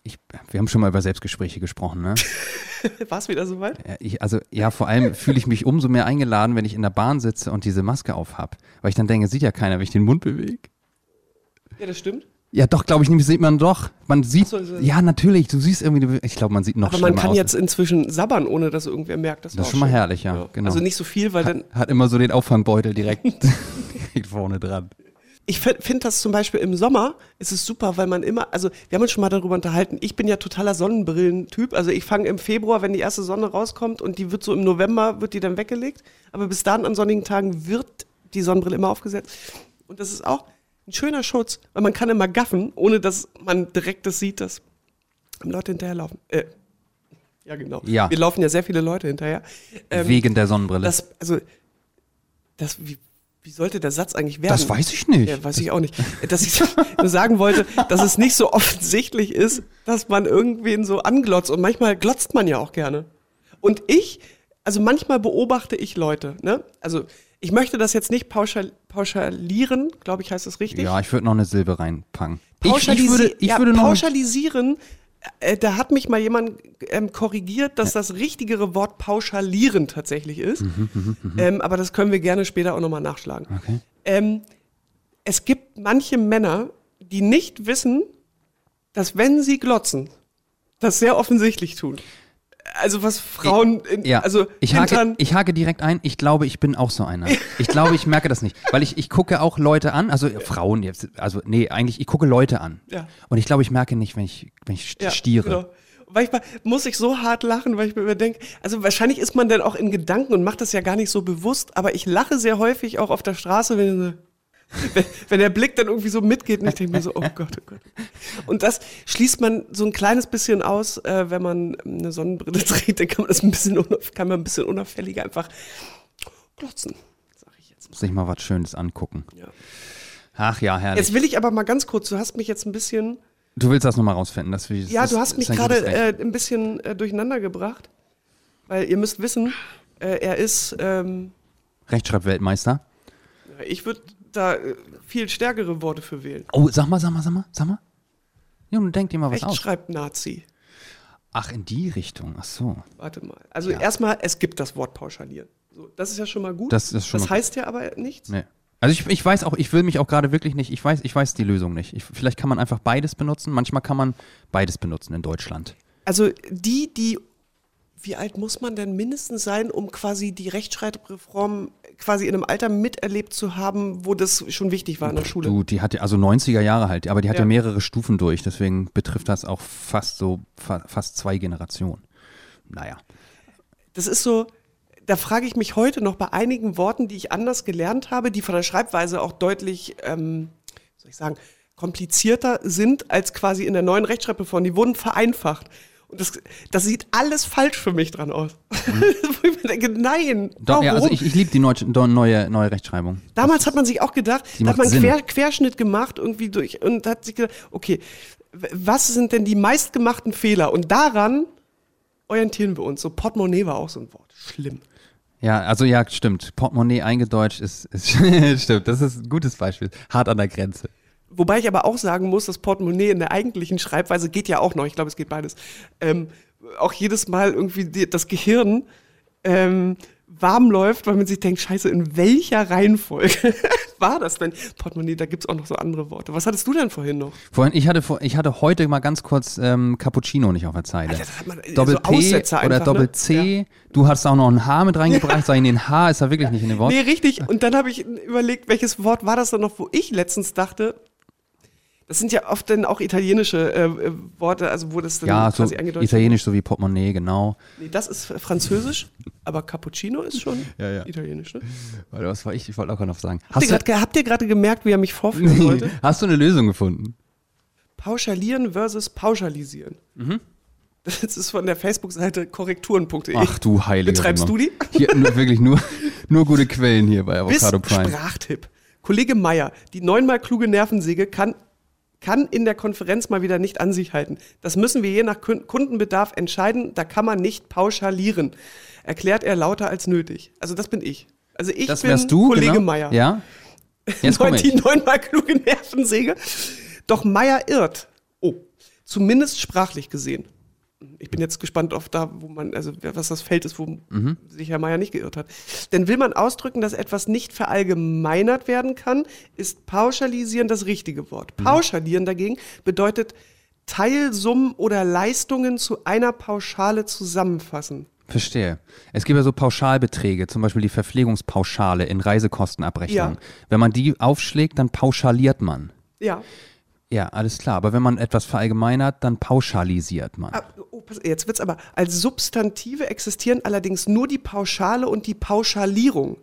Ich, wir haben schon mal über Selbstgespräche gesprochen, ne? War es wieder soweit? Ich, also ja, vor allem fühle ich mich umso mehr eingeladen, wenn ich in der Bahn sitze und diese Maske auf habe. Weil ich dann denke, sieht ja keiner, wenn ich den Mund bewege. Ja, das stimmt. Ja, doch, glaube ich, sieht man doch. Man sieht, so, so. ja, natürlich, du siehst irgendwie, ich glaube, man sieht noch Aber man kann aus. jetzt inzwischen sabbern, ohne dass irgendwer merkt. Das, Das war ist schon mal schön. herrlich, ja, genau. Also nicht so viel, weil dann. Hat immer so den Auffangbeutel direkt, direkt vorne dran. Ich finde das zum Beispiel im Sommer ist es super, weil man immer, also wir haben uns schon mal darüber unterhalten. Ich bin ja totaler Sonnenbrillentyp. Also ich fange im Februar, wenn die erste Sonne rauskommt und die wird so im November, wird die dann weggelegt. Aber bis dahin an sonnigen Tagen wird die Sonnenbrille immer aufgesetzt. Und das ist auch ein schöner Schutz, weil man kann immer gaffen, ohne dass man direkt das sieht, dass Leute hinterherlaufen. Äh, ja, genau. Ja. Wir laufen ja sehr viele Leute hinterher. Ähm, Wegen der Sonnenbrille. das, also, das, wie, wie sollte der Satz eigentlich werden? Das weiß ich nicht. Ja, weiß ich auch nicht. Dass ich nur sagen wollte, dass es nicht so offensichtlich ist, dass man irgendwen so anglotzt. Und manchmal glotzt man ja auch gerne. Und ich, also manchmal beobachte ich Leute. Ne? Also ich möchte das jetzt nicht pauschal, pauschalieren, glaube ich, heißt das richtig. ja, ich würde noch eine Silbe reinpacken. Ich, ich Pauschalisi würde, ich ja, würde noch. pauschalisieren, äh, da hat mich mal jemand ähm, korrigiert, dass das richtigere Wort pauschalieren tatsächlich ist. Mhm, ähm, aber das können wir gerne später auch nochmal nachschlagen. Okay. Ähm, es gibt manche Männer, die nicht wissen, dass wenn sie glotzen, das sehr offensichtlich tun. Also was Frauen, in, Ja, also ich, hake, ich hake direkt ein. Ich glaube, ich bin auch so einer. Ich glaube, ich merke das nicht. Weil ich, ich gucke auch Leute an, also Frauen jetzt, also nee, eigentlich, ich gucke Leute an. Ja. Und ich glaube, ich merke nicht, wenn ich, wenn ich Ja, stiere. genau. Manchmal muss ich so hart lachen, weil ich mir immer denke, also wahrscheinlich ist man dann auch in Gedanken und macht das ja gar nicht so bewusst, aber ich lache sehr häufig auch auf der Straße, wenn, so, wenn, wenn der Blick dann irgendwie so mitgeht und ich denke mir so, oh Gott, oh Gott. Und das schließt man so ein kleines bisschen aus, äh, wenn man eine Sonnenbrille trägt, dann kann man das ein bisschen, kann man ein bisschen unauffälliger einfach glotzen, sag ich jetzt mal. Sich mal was Schönes angucken. Ja. Ach ja, herrlich. Jetzt will ich aber mal ganz kurz, du hast mich jetzt ein bisschen, du willst das nochmal rausfinden. Dass wir, ja, das du hast mich gerade äh, ein bisschen äh, durcheinander gebracht, weil ihr müsst wissen, äh, er ist, ähm, Rechtschreibweltmeister. ich würde da äh, viel stärkere Worte für wählen. Oh, sag mal, sag mal, sag mal, sag mal. Junge, denk dir mal was aus. Rechtschreib-Nazi. Ach, in die Richtung. Ach so. Warte mal. Also Ja. erstmal, es gibt das Wort pauschalieren. So, das ist ja schon mal gut. Das das mal heißt ja aber nichts. Nee. Also ich, ich weiß auch, ich will mich auch gerade wirklich nicht, ich weiß, ich weiß die Lösung nicht. Ich, vielleicht kann man einfach beides benutzen, manchmal kann man beides benutzen in Deutschland. Also die, die, wie alt muss man denn mindestens sein, um quasi die Rechtschreibreform quasi in einem Alter miterlebt zu haben, wo das schon wichtig war in der Schule? Du, die hat ja, also 90er Jahre halt, aber die hat ja, Ja. mehrere Stufen durch, deswegen betrifft das auch fast so, fa fast zwei Generationen. Naja. Das ist so, da frage ich mich heute noch bei einigen Worten, die ich anders gelernt habe, die von der Schreibweise auch deutlich, ähm, soll ich sagen, komplizierter sind als quasi in der neuen Rechtschreibreform. Die wurden vereinfacht. Und das, das sieht alles falsch für mich dran aus. Wo ich mir denke, nein, Doch, warum? ja, also ich, ich liebe die neue, neue, neue Rechtschreibung. Damals hat man sich auch gedacht, da hat man Sinn. Quer, Querschnitt gemacht irgendwie durch und hat sich gedacht, okay, was sind denn die meistgemachten Fehler? Und daran orientieren wir uns. So Portemonnaie war auch so ein Wort. Schlimm. Ja, also ja, stimmt. Portemonnaie eingedeutscht ist, ist stimmt, das ist ein gutes Beispiel. Hart an der Grenze. Wobei ich aber auch sagen muss, das Portemonnaie in der eigentlichen Schreibweise geht ja auch noch. Ich glaube, es geht beides. Ähm, auch jedes Mal irgendwie die, das Gehirn ähm, warm läuft, weil man sich denkt, scheiße, in welcher Reihenfolge war das denn? Portemonnaie, da gibt es auch noch so andere Worte. Was hattest du denn vorhin noch? Vorhin, ich hatte, ich hatte heute mal ganz kurz ähm, Cappuccino nicht auf der Zeile. Alter, das hat man- Doppel so P Aussätze oder einfach, Doppel ne? C. Du hast auch noch ein H mit reingebracht. Sag ich, ein H ist da wirklich nicht in dem Wort. Nee, richtig. Und dann habe ich überlegt, welches Wort war das dann noch, wo ich letztens dachte, das sind ja oft dann auch italienische äh, äh, Worte, also wo das dann ja, so quasi angedeutet italienisch so wie Portemonnaie, genau. Nee, das ist französisch, aber Cappuccino ist schon Ja, ja. italienisch, ne? Warte, was war ich? Ich wollte auch noch sagen. Habt ihr grad, habt ihr gerade gemerkt, wie er mich vorführen du, wollte? hast du eine Lösung gefunden? Pauschalieren versus pauschalisieren. Mhm. Das ist von der Facebook-Seite korrekturen.de. Ach du heilige Betreibst du die? Hier, nur, wirklich nur, nur gute Quellen hier bei Bis Avocado Prime. Sprachtipp. Kollege Meier, die neunmal kluge Nervensäge kann, kann in der Konferenz mal wieder nicht an sich halten. Das müssen wir je nach Kun- Kundenbedarf entscheiden. Da kann man nicht pauschalieren. Erklärt er lauter als nötig. Also das bin ich. Also ich Das bin wärst du, Kollege genau. Meier. Ja? Jetzt Neun- die neunmal kluge Nervensäge. Doch Meier irrt. Oh, zumindest sprachlich gesehen. Ich bin jetzt gespannt auf da, wo man, also was das Feld ist, wo Mhm. sich Herr Meier nicht geirrt hat. Denn will man ausdrücken, dass etwas nicht verallgemeinert werden kann, ist pauschalisieren das richtige Wort. Mhm. Pauschalieren dagegen bedeutet Teilsummen oder Leistungen zu einer Pauschale zusammenfassen. Verstehe. Es gibt ja so Pauschalbeträge, zum Beispiel die Verpflegungspauschale in Reisekostenabrechnung. Ja. Wenn man die aufschlägt, dann pauschaliert man. Ja. Ja, alles klar. Aber wenn man etwas verallgemeinert, dann pauschalisiert man. Ah, oh, jetzt wird's aber. Als Substantive existieren allerdings nur die Pauschale und die Pauschalierung.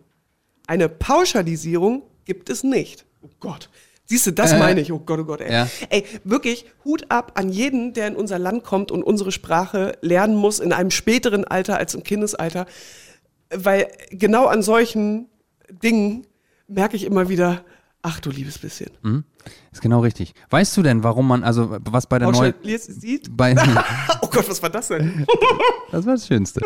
Eine Pauschalisierung gibt es nicht. Oh Gott. Siehst du, das Äh, meine ich. Oh Gott, oh Gott, ey. ja. Ey, wirklich, Hut ab an jeden, der in unser Land kommt und unsere Sprache lernen muss in einem späteren Alter als im Kindesalter. Weil genau an solchen Dingen merke ich immer wieder, ach du liebes bisschen. Ist genau richtig. Weißt du denn, warum man, also was bei der neuen. Pauschalierst sieht? Bei, Oh Gott, was war das denn? das war das Schönste.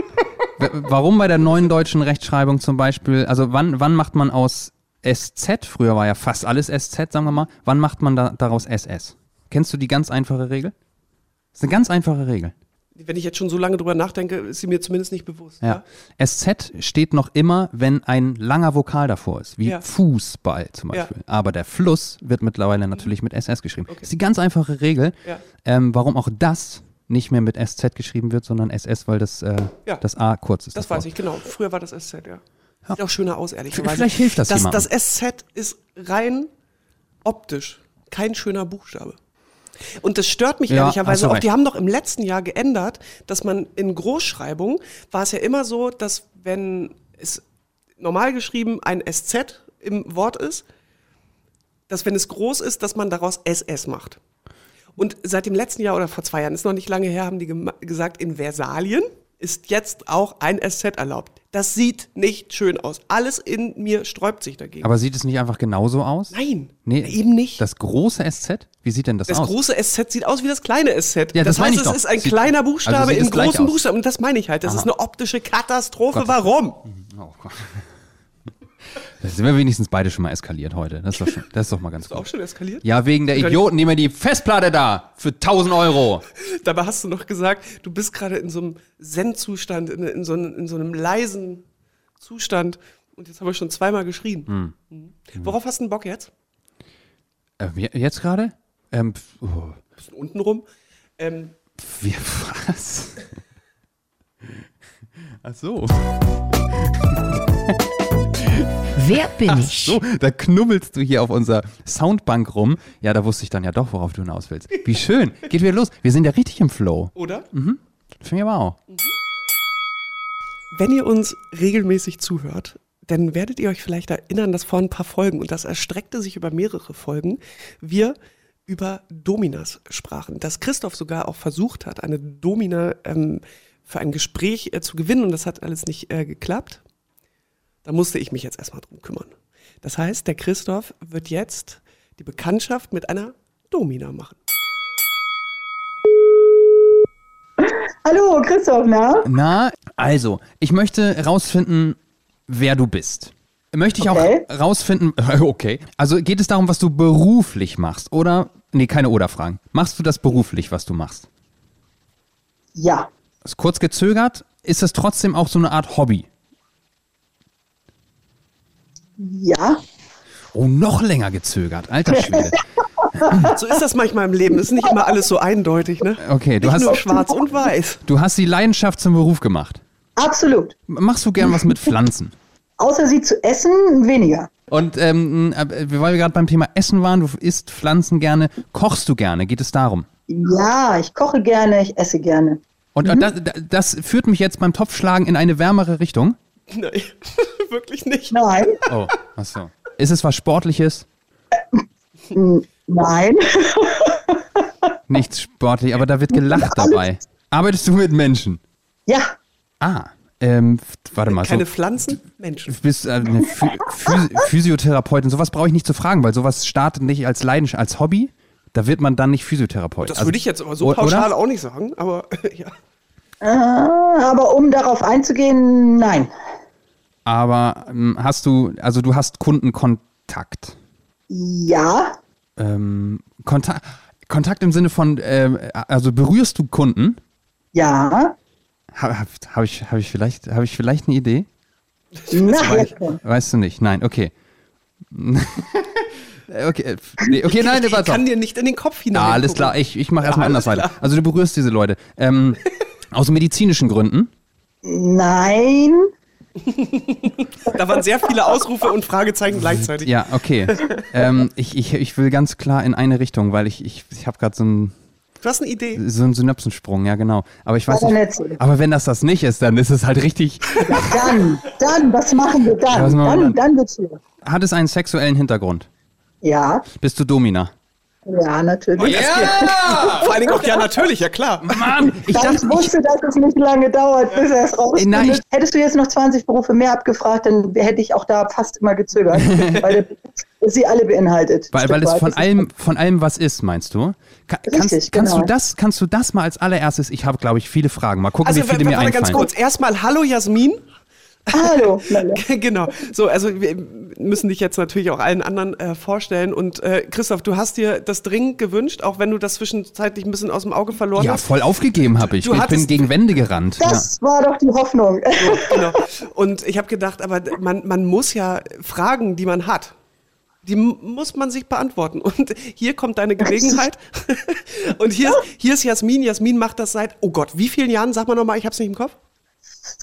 Warum bei der neuen deutschen Rechtschreibung zum Beispiel, also wann, wann macht man aus SZ, früher war ja fast alles SZ, sagen wir mal, wann macht man da, daraus SS? Kennst du die ganz einfache Regel? Das ist eine ganz einfache Regel. Wenn ich jetzt schon so lange drüber nachdenke, ist sie mir zumindest nicht bewusst. Ja. SZ steht noch immer, wenn ein langer Vokal davor ist, wie Ja. Fußball zum Ja. Beispiel. Aber der Fluss wird mittlerweile natürlich mit SS geschrieben. Das ist die ganz einfache Regel, Ja. ähm, warum auch das nicht mehr mit SZ geschrieben wird, sondern SS, weil das, äh, Ja. das A kurz ist. Das davor. weiß ich, genau. Früher war das SZ, ja. Sieht auch schöner aus, ehrlicherweise. Vielleicht hilft das das, jemandem. das SZ ist rein optisch kein schöner Buchstabe. Und das stört mich Ja, ehrlicherweise auch. Die haben doch im letzten Jahr geändert, dass man in Großschreibung war es ja immer so, dass wenn es normal geschrieben ein SZ im Wort ist, dass wenn es groß ist, dass man daraus SS macht. Und seit dem letzten Jahr oder vor zwei Jahren, ist noch nicht lange her, haben die gesagt, in Versalien ist jetzt auch ein SZ erlaubt. Das sieht nicht schön aus. Alles in mir sträubt sich dagegen. Aber sieht es nicht einfach genauso aus? Nein, Nee, eben nicht. Das große SZ? Wie sieht denn das, Das aus? große SZ sieht aus wie das kleine SZ. Ja, das das meine heißt, ich es doch. ist ein Sieht- kleiner also Buchstabe sieht in großen. Buchstaben. Und das meine ich halt. Das ist eine optische Katastrophe. Gott. Warum? Oh Gott. Da sind wir wenigstens beide schon mal eskaliert heute. Das ist doch, schon, das ist doch mal ganz Ist auch gut. schon eskaliert? Ja, wegen der Idioten, die mir die Festplatte da für 1000 Euro. Dabei hast du noch gesagt, du bist gerade in so einem Zen-Zustand, in, in, so einem, in so einem leisen Zustand. Und jetzt haben wir schon zweimal geschrien. Hm. Mhm. Worauf hast du denn Bock jetzt? Äh, wie- jetzt gerade? Ähm, oh, Bisschen unten rum. Ähm, wie, was? Ach so. Wer bin ich? So, da knubbelst du hier auf unserer Soundbank rum. Ja, da wusste ich dann ja doch, worauf du hinaus willst. Wie schön. Geht wieder los. Wir sind ja richtig im Flow. oder? Finde ich aber auch. Wenn ihr uns regelmäßig zuhört, dann werdet ihr euch vielleicht erinnern, dass vor ein paar Folgen, und das erstreckte sich über mehrere Folgen, wir über Dominas sprachen. Dass Christoph sogar auch versucht hat, eine Domina ähm, für ein Gespräch äh, zu gewinnen und das hat alles nicht äh, geklappt. Da musste ich mich jetzt erstmal drum kümmern. Das heißt, der Christoph wird jetzt die Bekanntschaft mit einer Domina machen. Hallo, Christoph, na? Na, also, ich möchte rausfinden, wer du bist. Möchte ich Okay. auch rausfinden, okay. Also geht es darum, was du beruflich machst, oder? Nee, keine Oder-Fragen. Machst du das beruflich, was du machst? Ja. Ist kurz gezögert, ist das trotzdem auch so eine Art Hobby? Ja. Oh, noch länger gezögert, alter Schwede. So ist das manchmal im Leben. Ist nicht immer alles so eindeutig, ne? Okay, du Nicht hast, nur schwarz und weiß. du hast die Leidenschaft zum Beruf gemacht. Absolut. Machst du gern was mit Pflanzen? Außer sie zu essen, weniger. Und ähm, äh, weil wir gerade beim Thema Essen waren, du isst Pflanzen gerne, kochst du gerne, geht es darum? Ja, ich koche gerne, ich esse gerne. Und äh, das, das führt mich jetzt beim Topfschlagen in eine wärmere Richtung. Nein, wirklich nicht. Nein, Oh, ach so. Ist es was Sportliches? nein. Nichts sportlich, aber da wird gelacht dabei. Arbeitest du mit Menschen? Ja, Ah, ähm, warte mal. Keine so, Pflanzen, Menschen. du bist äh, eine Phy Phys Physiotherapeutin. Sowas brauche ich nicht zu fragen, weil sowas startet nicht als Leidenschaft, als Hobby. Da wird man dann nicht Physiotherapeut. Das Also- würde ich jetzt aber so pauschal oder? auch nicht sagen, aber ja. Äh, aber um darauf einzugehen, nein. Aber ähm, hast du, also du hast Kundenkontakt. Ja, Ähm, Kontakt, Kontakt im Sinne von, ähm, also berührst du Kunden? ja. Habe hab, hab ich, hab ich, vielleicht, hab ich vielleicht eine Idee? Schon. Weißt du nicht? Nein, okay. okay, äh, nee, okay, nein, ich warte. kann dir nicht in den Kopf hinein. Ah, alles klar, ich, ich mache erstmal alles anders weiter. Also du berührst diese Leute. Ähm, aus medizinischen Gründen. Nein. Da waren sehr viele Ausrufe und Fragezeichen gleichzeitig. Ja, okay. ähm, ich, ich, ich will ganz klar in eine Richtung, weil ich, ich, ich habe gerade so einen, Du hast eine Idee. so einen Synapsensprung, ja genau. Aber ich weiß Leider nicht. Aber wenn das das nicht ist, dann ist es halt richtig. Ja, dann, dann, was machen wir Ja, dann? machen wir Dann, dann wird's schwierig. Hat es einen sexuellen Hintergrund? Ja, Bist du Domina? Ja, natürlich. Vor allen Dingen auch, ja, natürlich, ja klar. Mann, ich Da ich dachte, ich, wusste, dass es nicht lange dauert, bis er es rausfindet. Ich- Hättest du jetzt noch 20 Berufe mehr abgefragt, dann hätte ich auch da fast immer gezögert, weil der, sie alle beinhaltet. weil, weil es von allem, von allem was ist, meinst du? Ka kannst, Richtig, kannst, du genau. das, kannst du das mal als allererstes? Ich habe, glaube ich, viele Fragen. Mal gucken, Also, wie viele mir ganz einfallen. kurz. Erstmal, hallo Jasmin. Hallo, Melle. genau. So, also wir müssen dich jetzt natürlich auch allen anderen äh, vorstellen. Und äh, Christoph, du hast dir das dringend gewünscht, auch wenn du das zwischenzeitlich ein bisschen aus dem Auge verloren Ja, hast. voll aufgegeben habe ich. Du Ich bin gegen Wände gerannt. Ja. Das war doch die Hoffnung. genau. Und ich habe gedacht, aber man, man muss ja Fragen, die man hat, die muss man sich beantworten. Und hier kommt deine Gelegenheit. Und hier, ist- hier ist Jasmin. Jasmin macht das seit, oh Gott, wie vielen Jahren? Sag mal nochmal, ich habe es nicht im Kopf.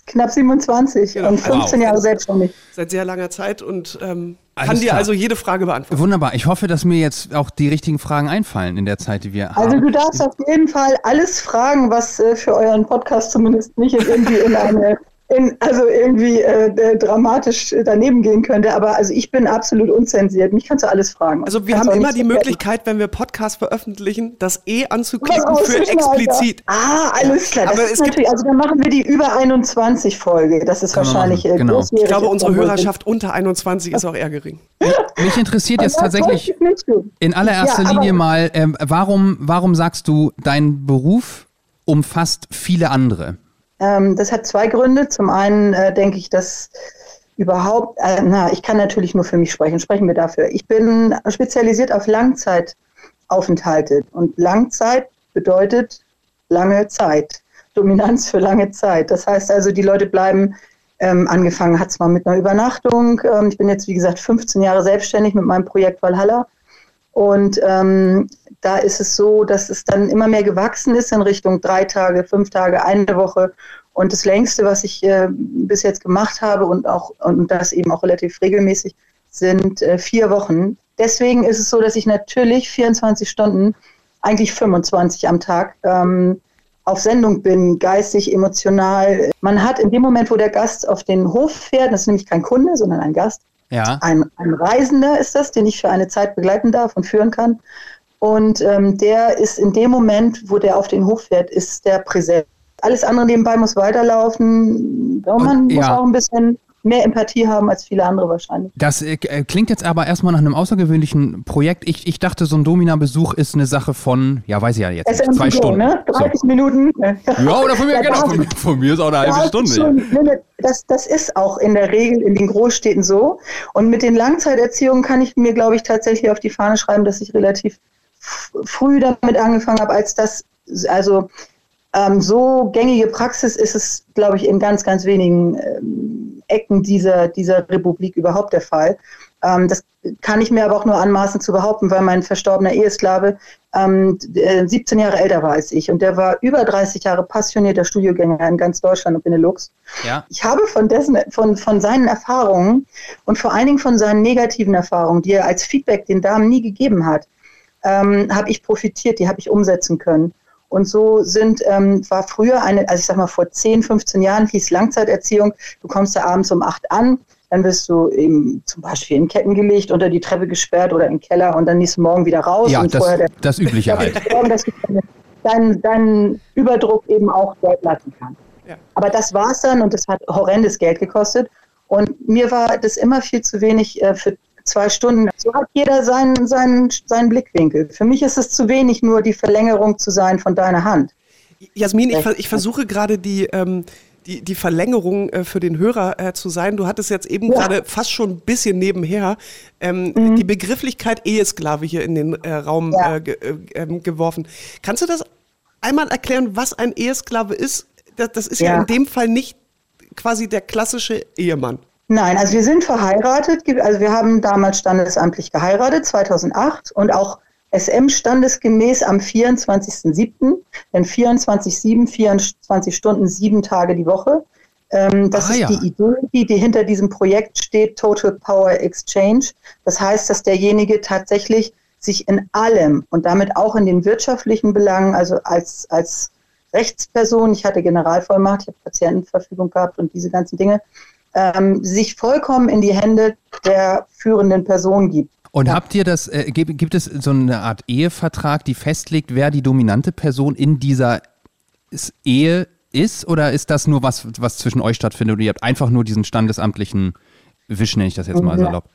Knapp 27 Genau. und 15 Wow. Jahre selbstständig. Seit sehr langer Zeit. Und ähm, Kann Alles dir klar. also jede Frage beantworten. Wunderbar. Ich hoffe, dass mir jetzt auch die richtigen Fragen einfallen in der Zeit, die wir Also haben. du darfst auf jeden Fall alles fragen, was äh, für euren Podcast zumindest nicht irgendwie in eine, in, also irgendwie äh, äh, dramatisch äh, daneben gehen könnte. Aber also ich bin absolut unzensiert. Mich kannst du alles fragen. Also wir haben immer die. Möglichkeit, wenn wir Podcasts veröffentlichen, das E anzuklicken für explizit. Alter. Ah, alles klar. Das aber ist es gibt- natürlich, also dann machen wir die über 21 Folge. Das ist wahrscheinlich äh, genau. Ich glaube, unsere Hörerschaft unter 21 ist auch eher gering. Mich interessiert jetzt tatsächlich in allererster Ja, Linie mal, ähm, warum, warum sagst du, dein Beruf umfasst viele andere? Ähm, das hat zwei Gründe. Zum einen äh, denke ich, dass überhaupt, äh, na, ich kann natürlich nur für mich sprechen, sprechen wir dafür. Ich bin spezialisiert auf Langzeitaufenthalte und Langzeit bedeutet lange Zeit, Dominanz für lange Zeit. Das heißt also, die Leute bleiben, ähm, angefangen hat es mal mit einer Übernachtung. Ähm, ich bin jetzt, wie gesagt, 15 Jahre selbstständig mit meinem Projekt Valhalla. Und ähm, da ist es so, dass es dann immer mehr gewachsen ist in Richtung drei Tage, fünf Tage, eine Woche. Und das längste, was ich äh, bis jetzt gemacht habe und auch und das eben auch relativ regelmäßig, sind äh, vier Wochen. Deswegen ist es so, dass ich natürlich 24 Stunden, eigentlich 25 am Tag, ähm, auf Sendung bin, geistig, emotional. Man hat in dem Moment, wo der Gast auf den Hof fährt, das ist nämlich kein Kunde, sondern ein Gast, Ja. ein, ein Reisender ist das, den ich für eine Zeit begleiten darf und führen kann. Und ähm, der ist in dem Moment, wo der auf den Hof fährt, ist der präsent. Alles andere nebenbei muss weiterlaufen. Und man Und, muss ja. auch ein bisschen mehr Empathie haben als viele andere wahrscheinlich. Das äh, äh, klingt jetzt aber erstmal nach einem außergewöhnlichen Projekt. Ich, ich dachte, so ein Domina-Besuch ist eine Sache von, ja, weiß ich ja jetzt nicht, zwei go, Stunden. ne? 30 Minuten. Ja, oder von mir, Ja, genau, von, von mir ist auch eine halbe Stunde. nee, das, das ist auch in der Regel in den Großstädten so. Und mit den Langzeiterziehungen kann ich mir, glaube ich, tatsächlich auf die Fahne schreiben, dass ich relativ früh damit angefangen habe, als das, also ähm, so gängige Praxis ist es, glaube ich, in ganz, ganz wenigen ähm, Ecken dieser, dieser Republik überhaupt der Fall. Ähm, das kann ich mir aber auch nur anmaßen zu behaupten, weil mein verstorbener Ehesklave ähm, d- äh, 17 Jahre älter war als ich und der war über 30 Jahre passionierter Studiogänger in ganz Deutschland und Benelux. Ja. Ich habe von, dessen, von, von seinen Erfahrungen und vor allen Dingen von seinen negativen Erfahrungen, die er als Feedback den Damen nie gegeben hat, ähm, habe ich profitiert, die habe ich umsetzen können. Und so sind, ähm, war früher eine, also ich sag mal vor 10, 15 Jahren hieß Langzeiterziehung, du kommst da abends um 8 an, dann wirst du eben zum Beispiel in Ketten gelegt, unter die Treppe gesperrt oder im Keller und dann nächsten Morgen wieder raus. Ja, und das, vorher der, das Übliche halt. deinen, deinen Überdruck eben auch dort lassen kannst. Ja. Aber das war es dann und das hat horrendes Geld gekostet. Und mir war das immer viel zu wenig äh, für zwei Stunden. So hat jeder seinen, seinen, seinen Blickwinkel. Für mich ist es zu wenig, nur die Verlängerung zu sein von deiner Hand. Jasmin, ich, ich versuche gerade die, ähm, die, die Verlängerung äh, für den Hörer äh, zu sein. Du hattest jetzt eben Ja. gerade fast schon ein bisschen nebenher ähm, die Begrifflichkeit Ehesklave hier in den äh, Raum Ja. äh, äh, ähm, geworfen. Kannst du das einmal erklären, was ein Ehesklave ist? Das, das ist ja. Ja. in dem Fall nicht quasi der klassische Ehemann. Nein, also wir sind verheiratet. Also wir haben damals standesamtlich geheiratet, 2008 und auch SM standesgemäß am 24.07., denn 24-7, 24 Stunden, sieben Tage die Woche. Ähm, das Ah, ist ja. die Idee, die, die hinter diesem Projekt steht, Total Power Exchange. Das heißt, dass derjenige tatsächlich sich in allem und damit auch in den wirtschaftlichen Belangen, also als, als Rechtsperson, ich hatte Generalvollmacht, ich habe Patientenverfügung gehabt und diese ganzen Dinge, ähm, sich vollkommen in die Hände der führenden Person gibt. Und habt ihr das, äh, gibt, gibt es so eine Art Ehevertrag, die festlegt, wer die dominante Person in dieser Ehe ist? Oder ist das nur was, was zwischen euch stattfindet und ihr habt einfach nur diesen standesamtlichen Wisch, nenne ich das jetzt mal Ja. salopp?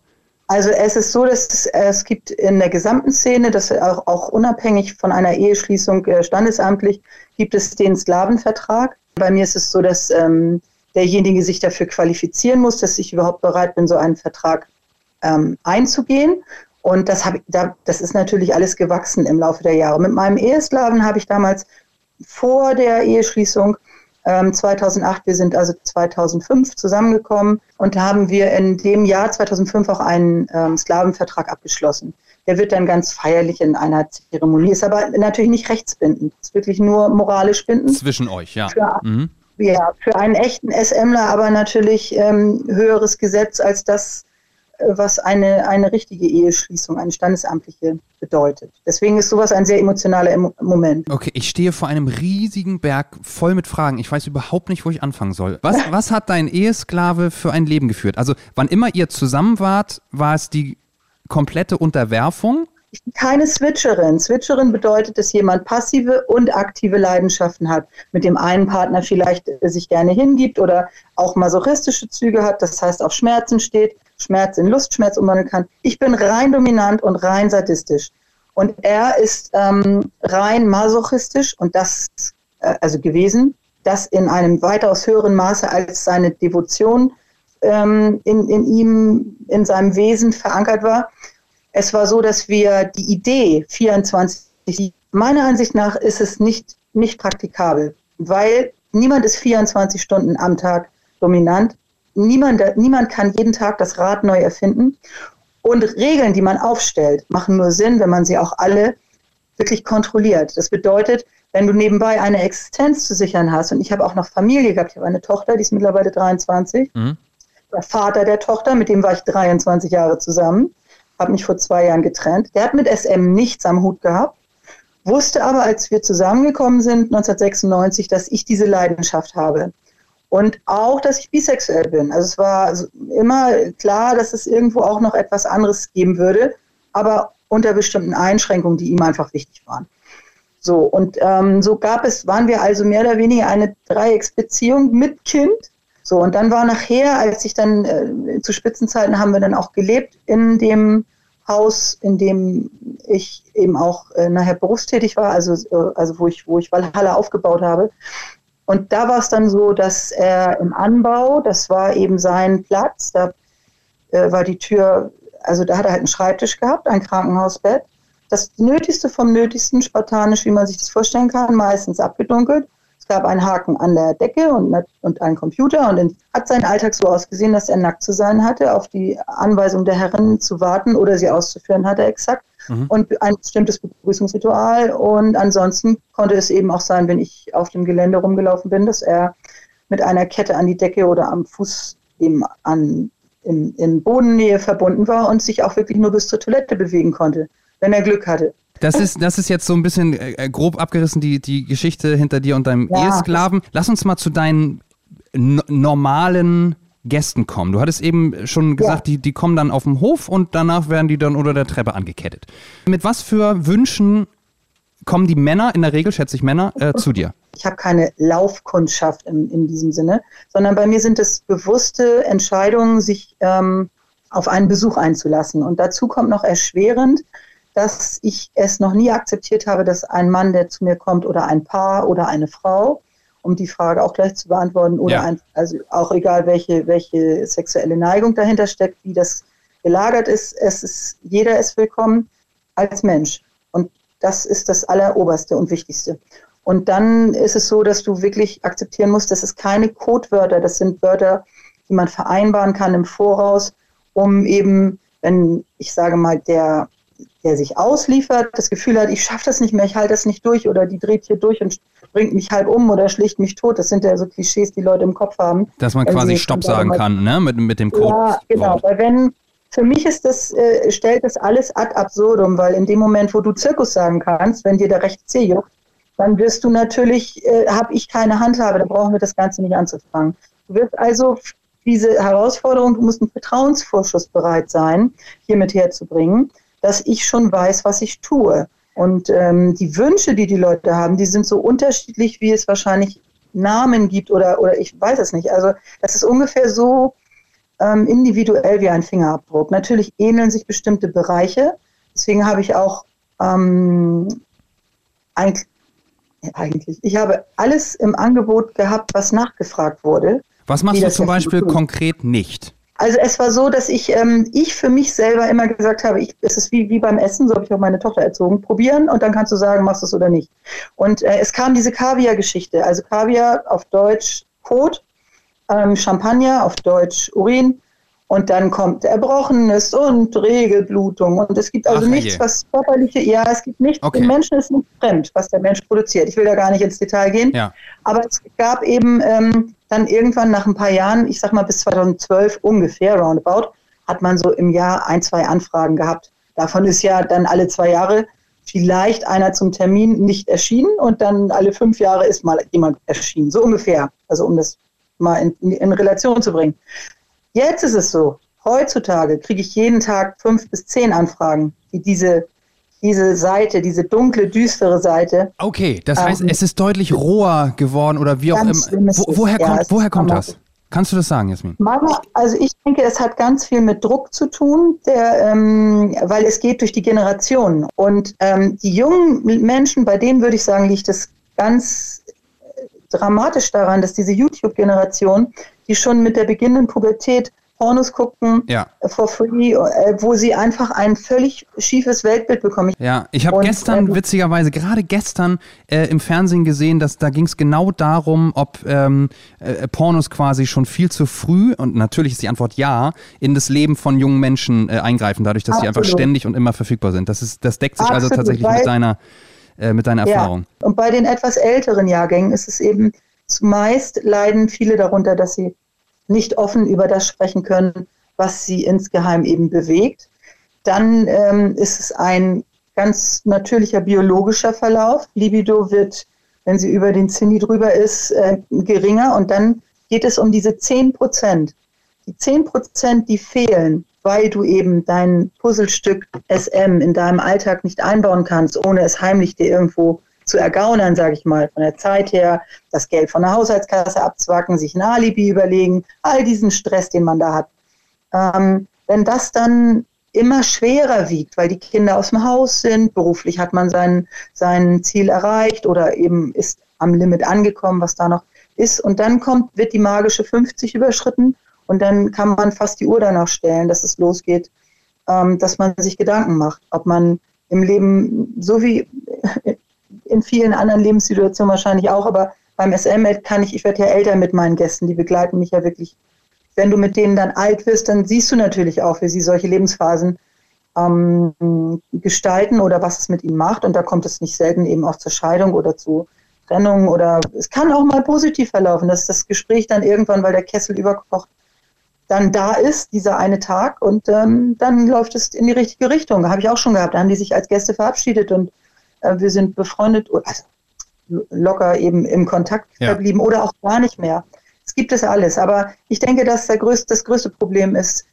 Also es ist so, dass es, es gibt in der gesamten Szene, dass auch, auch unabhängig von einer Eheschließung äh, standesamtlich, gibt es den Sklavenvertrag. Bei mir ist es so, dass ähm, derjenige sich dafür qualifizieren muss, dass ich überhaupt bereit bin, so einen Vertrag ähm, einzugehen. Und das, hab, da, das ist natürlich alles gewachsen im Laufe der Jahre. Mit meinem Ehesklaven habe ich damals vor der Eheschließung ähm, 2008, wir sind also 2005 zusammengekommen und haben wir in dem Jahr 2005 auch einen ähm, Sklavenvertrag abgeschlossen. Der wird dann ganz feierlich in einer Zeremonie, ist aber natürlich nicht rechtsbindend, ist wirklich nur moralisch bindend. Zwischen euch, ja. Ja. Mhm. Ja, für einen echten SMler aber natürlich ähm, höheres Gesetz als das, was eine, eine richtige Eheschließung, eine standesamtliche bedeutet. Deswegen ist sowas ein sehr emotionaler Moment. Okay, ich stehe vor einem riesigen Berg voll mit Fragen. Ich weiß überhaupt nicht, wo ich anfangen soll. Was, was hat dein Ehesklave für ein Leben geführt? Also, wann immer ihr zusammen wart, war es die komplette Unterwerfung? Ich bin keine Switcherin. Switcherin bedeutet, dass jemand passive und aktive Leidenschaften hat. Mit dem einen Partner vielleicht sich gerne hingibt oder auch masochistische Züge hat, das heißt auf Schmerzen steht, Schmerz in Lustschmerz umwandeln kann. Ich bin rein dominant und rein sadistisch. Und er ist ähm, rein masochistisch und das, äh, also gewesen, das in einem weitaus höheren Maße als seine Devotion ähm, in, in ihm, in seinem Wesen verankert war. Es war so, dass wir die Idee 24, meiner Ansicht nach ist es nicht, nicht praktikabel, weil niemand ist 24 Stunden am Tag dominant. Niemand, niemand kann jeden Tag das Rad neu erfinden. Und Regeln, die man aufstellt, machen nur Sinn, wenn man sie auch alle wirklich kontrolliert. Das bedeutet, wenn du nebenbei eine Existenz zu sichern hast, und ich habe auch noch Familie gehabt, ich habe eine Tochter, die ist mittlerweile 23, mhm. der Vater der Tochter, mit dem war ich 23 Jahre zusammen habe mich vor zwei Jahren getrennt. Der hat mit SM nichts am Hut gehabt, wusste aber, als wir zusammengekommen sind, 1996, dass ich diese Leidenschaft habe. Und auch, dass ich bisexuell bin. Also es war immer klar, dass es irgendwo auch noch etwas anderes geben würde, aber unter bestimmten Einschränkungen, die ihm einfach wichtig waren. So, und ähm, so gab es, waren wir also mehr oder weniger eine Dreiecksbeziehung mit Kind so, und dann war nachher, als ich dann äh, zu Spitzenzeiten haben wir dann auch gelebt in dem Haus, in dem ich eben auch äh, nachher berufstätig war, also, äh, also wo ich, wo ich Valhalla aufgebaut habe. Und da war es dann so, dass er im Anbau, das war eben sein Platz, da äh, war die Tür, also da hat er halt einen Schreibtisch gehabt, ein Krankenhausbett. Das Nötigste vom Nötigsten, spartanisch, wie man sich das vorstellen kann, meistens abgedunkelt. Es gab einen Haken an der Decke und, und einen Computer und hat sein Alltag so ausgesehen, dass er nackt zu sein hatte, auf die Anweisung der Herren zu warten oder sie auszuführen hatte exakt mhm. und ein bestimmtes Begrüßungsritual und ansonsten konnte es eben auch sein, wenn ich auf dem Gelände rumgelaufen bin, dass er mit einer Kette an die Decke oder am Fuß eben an, in, in Bodennähe verbunden war und sich auch wirklich nur bis zur Toilette bewegen konnte, wenn er Glück hatte. Das ist, das ist jetzt so ein bisschen äh, äh, grob abgerissen, die, die Geschichte hinter dir und deinem ja. Ehesklaven. Lass uns mal zu deinen normalen Gästen kommen. Du hattest eben schon gesagt, ja. die, die kommen dann auf dem Hof und danach werden die dann unter der Treppe angekettet. Mit was für Wünschen kommen die Männer, in der Regel schätze ich Männer, äh, zu dir? Ich habe keine Laufkundschaft in, in diesem Sinne, sondern bei mir sind es bewusste Entscheidungen, sich ähm, auf einen Besuch einzulassen. Und dazu kommt noch erschwerend, dass ich es noch nie akzeptiert habe, dass ein Mann, der zu mir kommt, oder ein Paar oder eine Frau, um die Frage auch gleich zu beantworten, oder ja. ein, also auch egal, welche, welche sexuelle Neigung dahinter steckt, wie das gelagert ist, es ist, jeder ist willkommen als Mensch. Und das ist das Alleroberste und Wichtigste. Und dann ist es so, dass du wirklich akzeptieren musst, das ist keine Codewörter, das sind Wörter, die man vereinbaren kann im Voraus, um eben, wenn ich sage mal, der der sich ausliefert, das Gefühl hat, ich schaffe das nicht mehr, ich halte das nicht durch oder die dreht hier durch und bringt mich halb um oder schlicht mich tot. Das sind ja so Klischees, die Leute im Kopf haben. Dass man quasi Stopp sagen kann, ne? Mit, mit dem Code. Ja, genau. Weil wenn, für mich ist das, äh, stellt das alles ad absurdum, weil in dem Moment, wo du Zirkus sagen kannst, wenn dir der rechte Zeh juckt, dann wirst du natürlich, äh, habe ich keine Handhabe, da brauchen wir das Ganze nicht anzufangen. Du wirst also diese Herausforderung, du musst einen Vertrauensvorschuss bereit sein, hier mit herzubringen dass ich schon weiß, was ich tue. Und ähm, die Wünsche, die die Leute haben, die sind so unterschiedlich, wie es wahrscheinlich Namen gibt oder, oder ich weiß es nicht. Also das ist ungefähr so ähm, individuell wie ein Fingerabdruck. Natürlich ähneln sich bestimmte Bereiche. Deswegen habe ich auch ähm, eigentlich, eigentlich, ich habe alles im Angebot gehabt, was nachgefragt wurde. Was machst du zum Beispiel konkret nicht? Also es war so, dass ich, ähm, ich für mich selber immer gesagt habe, ich, es ist wie, wie beim Essen, so habe ich auch meine Tochter erzogen, probieren und dann kannst du sagen, machst du es oder nicht. Und äh, es kam diese Kaviar-Geschichte, also Kaviar auf Deutsch Kot, ähm, Champagner auf Deutsch Urin und dann kommt Erbrochenes und Regelblutung und es gibt also Ach, nichts, je. was körperliche, ja, es gibt nichts, okay. dem Menschen ist nicht fremd, was der Mensch produziert. Ich will da gar nicht ins Detail gehen, ja. aber es gab eben ähm, dann irgendwann nach ein paar Jahren, ich sag mal bis 2012 ungefähr, roundabout, hat man so im Jahr ein, zwei Anfragen gehabt. Davon ist ja dann alle zwei Jahre vielleicht einer zum Termin nicht erschienen und dann alle fünf Jahre ist mal jemand erschienen. So ungefähr. Also um das mal in, in, in Relation zu bringen. Jetzt ist es so, heutzutage kriege ich jeden Tag fünf bis zehn Anfragen, die diese diese Seite, diese dunkle, düstere Seite. Okay, das heißt, ähm, es ist deutlich roher geworden oder wie auch immer. Wo, woher ja, kommt, woher kommt das? Kannst du das sagen, Jasmin? Mama, also ich denke, es hat ganz viel mit Druck zu tun, der, ähm, weil es geht durch die Generationen. Und ähm, die jungen Menschen, bei denen würde ich sagen, liegt es ganz dramatisch daran, dass diese YouTube-Generation, die schon mit der beginnenden Pubertät Pornos gucken ja. for free, äh, wo sie einfach ein völlig schiefes Weltbild bekommen. Ja, ich habe gestern, äh, witzigerweise, gerade gestern äh, im Fernsehen gesehen, dass da ging es genau darum, ob ähm, äh, Pornos quasi schon viel zu früh, und natürlich ist die Antwort ja, in das Leben von jungen Menschen äh, eingreifen, dadurch, dass Absolut. sie einfach ständig und immer verfügbar sind. Das, ist, das deckt sich also Absolut, also tatsächlich mit deiner, äh, mit deiner Erfahrung. Ja. Und bei den etwas älteren Jahrgängen ist es eben zumeist leiden viele darunter, dass sie nicht offen über das sprechen können, was sie insgeheim eben bewegt. Dann ähm, ist es ein ganz natürlicher biologischer Verlauf. Libido wird, wenn sie über den Zinni drüber ist, äh, geringer. Und dann geht es um diese 10 Prozent. Die 10 Prozent, die fehlen, weil du eben dein Puzzlestück SM in deinem Alltag nicht einbauen kannst, ohne es heimlich dir irgendwo zu ergaunern, sage ich mal, von der Zeit her, das Geld von der Haushaltskasse abzwacken, sich ein Alibi überlegen, all diesen Stress, den man da hat. Ähm, wenn das dann immer schwerer wiegt, weil die Kinder aus dem Haus sind, beruflich hat man sein, sein Ziel erreicht oder eben ist am Limit angekommen, was da noch ist. Und dann kommt, wird die magische 50 überschritten und dann kann man fast die Uhr danach stellen, dass es losgeht, ähm, dass man sich Gedanken macht, ob man im Leben, so wie in vielen anderen Lebenssituationen wahrscheinlich auch, aber beim SM kann ich, ich werde ja älter mit meinen Gästen, die begleiten mich ja wirklich. Wenn du mit denen dann alt wirst, dann siehst du natürlich auch, wie sie solche Lebensphasen ähm, gestalten oder was es mit ihnen macht. Und da kommt es nicht selten eben auch zur Scheidung oder zu Trennung oder es kann auch mal positiv verlaufen, dass das Gespräch dann irgendwann, weil der Kessel überkocht, dann da ist, dieser eine Tag und ähm, dann läuft es in die richtige Richtung. Habe ich auch schon gehabt. Da haben die sich als Gäste verabschiedet und wir sind befreundet, also locker eben im Kontakt ja. verblieben oder auch gar nicht mehr. Es gibt es alles. Aber ich denke, dass der größte, das größte Problem ist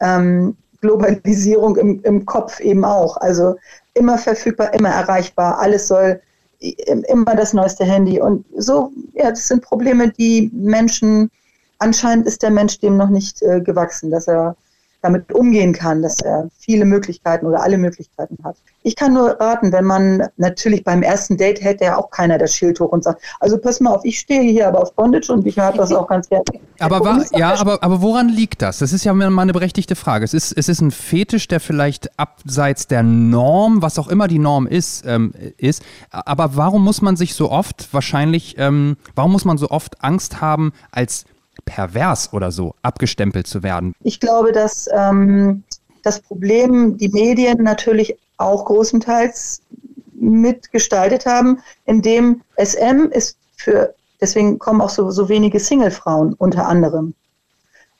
ähm, Globalisierung im, im Kopf eben auch. Also immer verfügbar, immer erreichbar. Alles soll immer das neueste Handy. Und so, ja, das sind Probleme, die Menschen, anscheinend ist der Mensch dem noch nicht äh, gewachsen, dass er damit umgehen kann, dass er viele Möglichkeiten oder alle Möglichkeiten hat. Ich kann nur raten, wenn man natürlich beim ersten Date hält ja auch keiner das Schild hoch und sagt, also pass mal auf, ich stehe hier aber auf Bondage und ich habe das auch ganz gerne. Aber, war, ja, aber, aber woran liegt das? Das ist ja mal eine berechtigte Frage. Es ist, es ist ein Fetisch, der vielleicht abseits der Norm, was auch immer die Norm ist, ähm, ist. Aber warum muss man sich so oft wahrscheinlich, ähm, warum muss man so oft Angst haben, als pervers oder so abgestempelt zu werden? Ich glaube, dass ähm, das Problem die Medien natürlich auch großenteils mitgestaltet haben, indem SM ist für, deswegen kommen auch so, so wenige Single-Frauen unter anderem.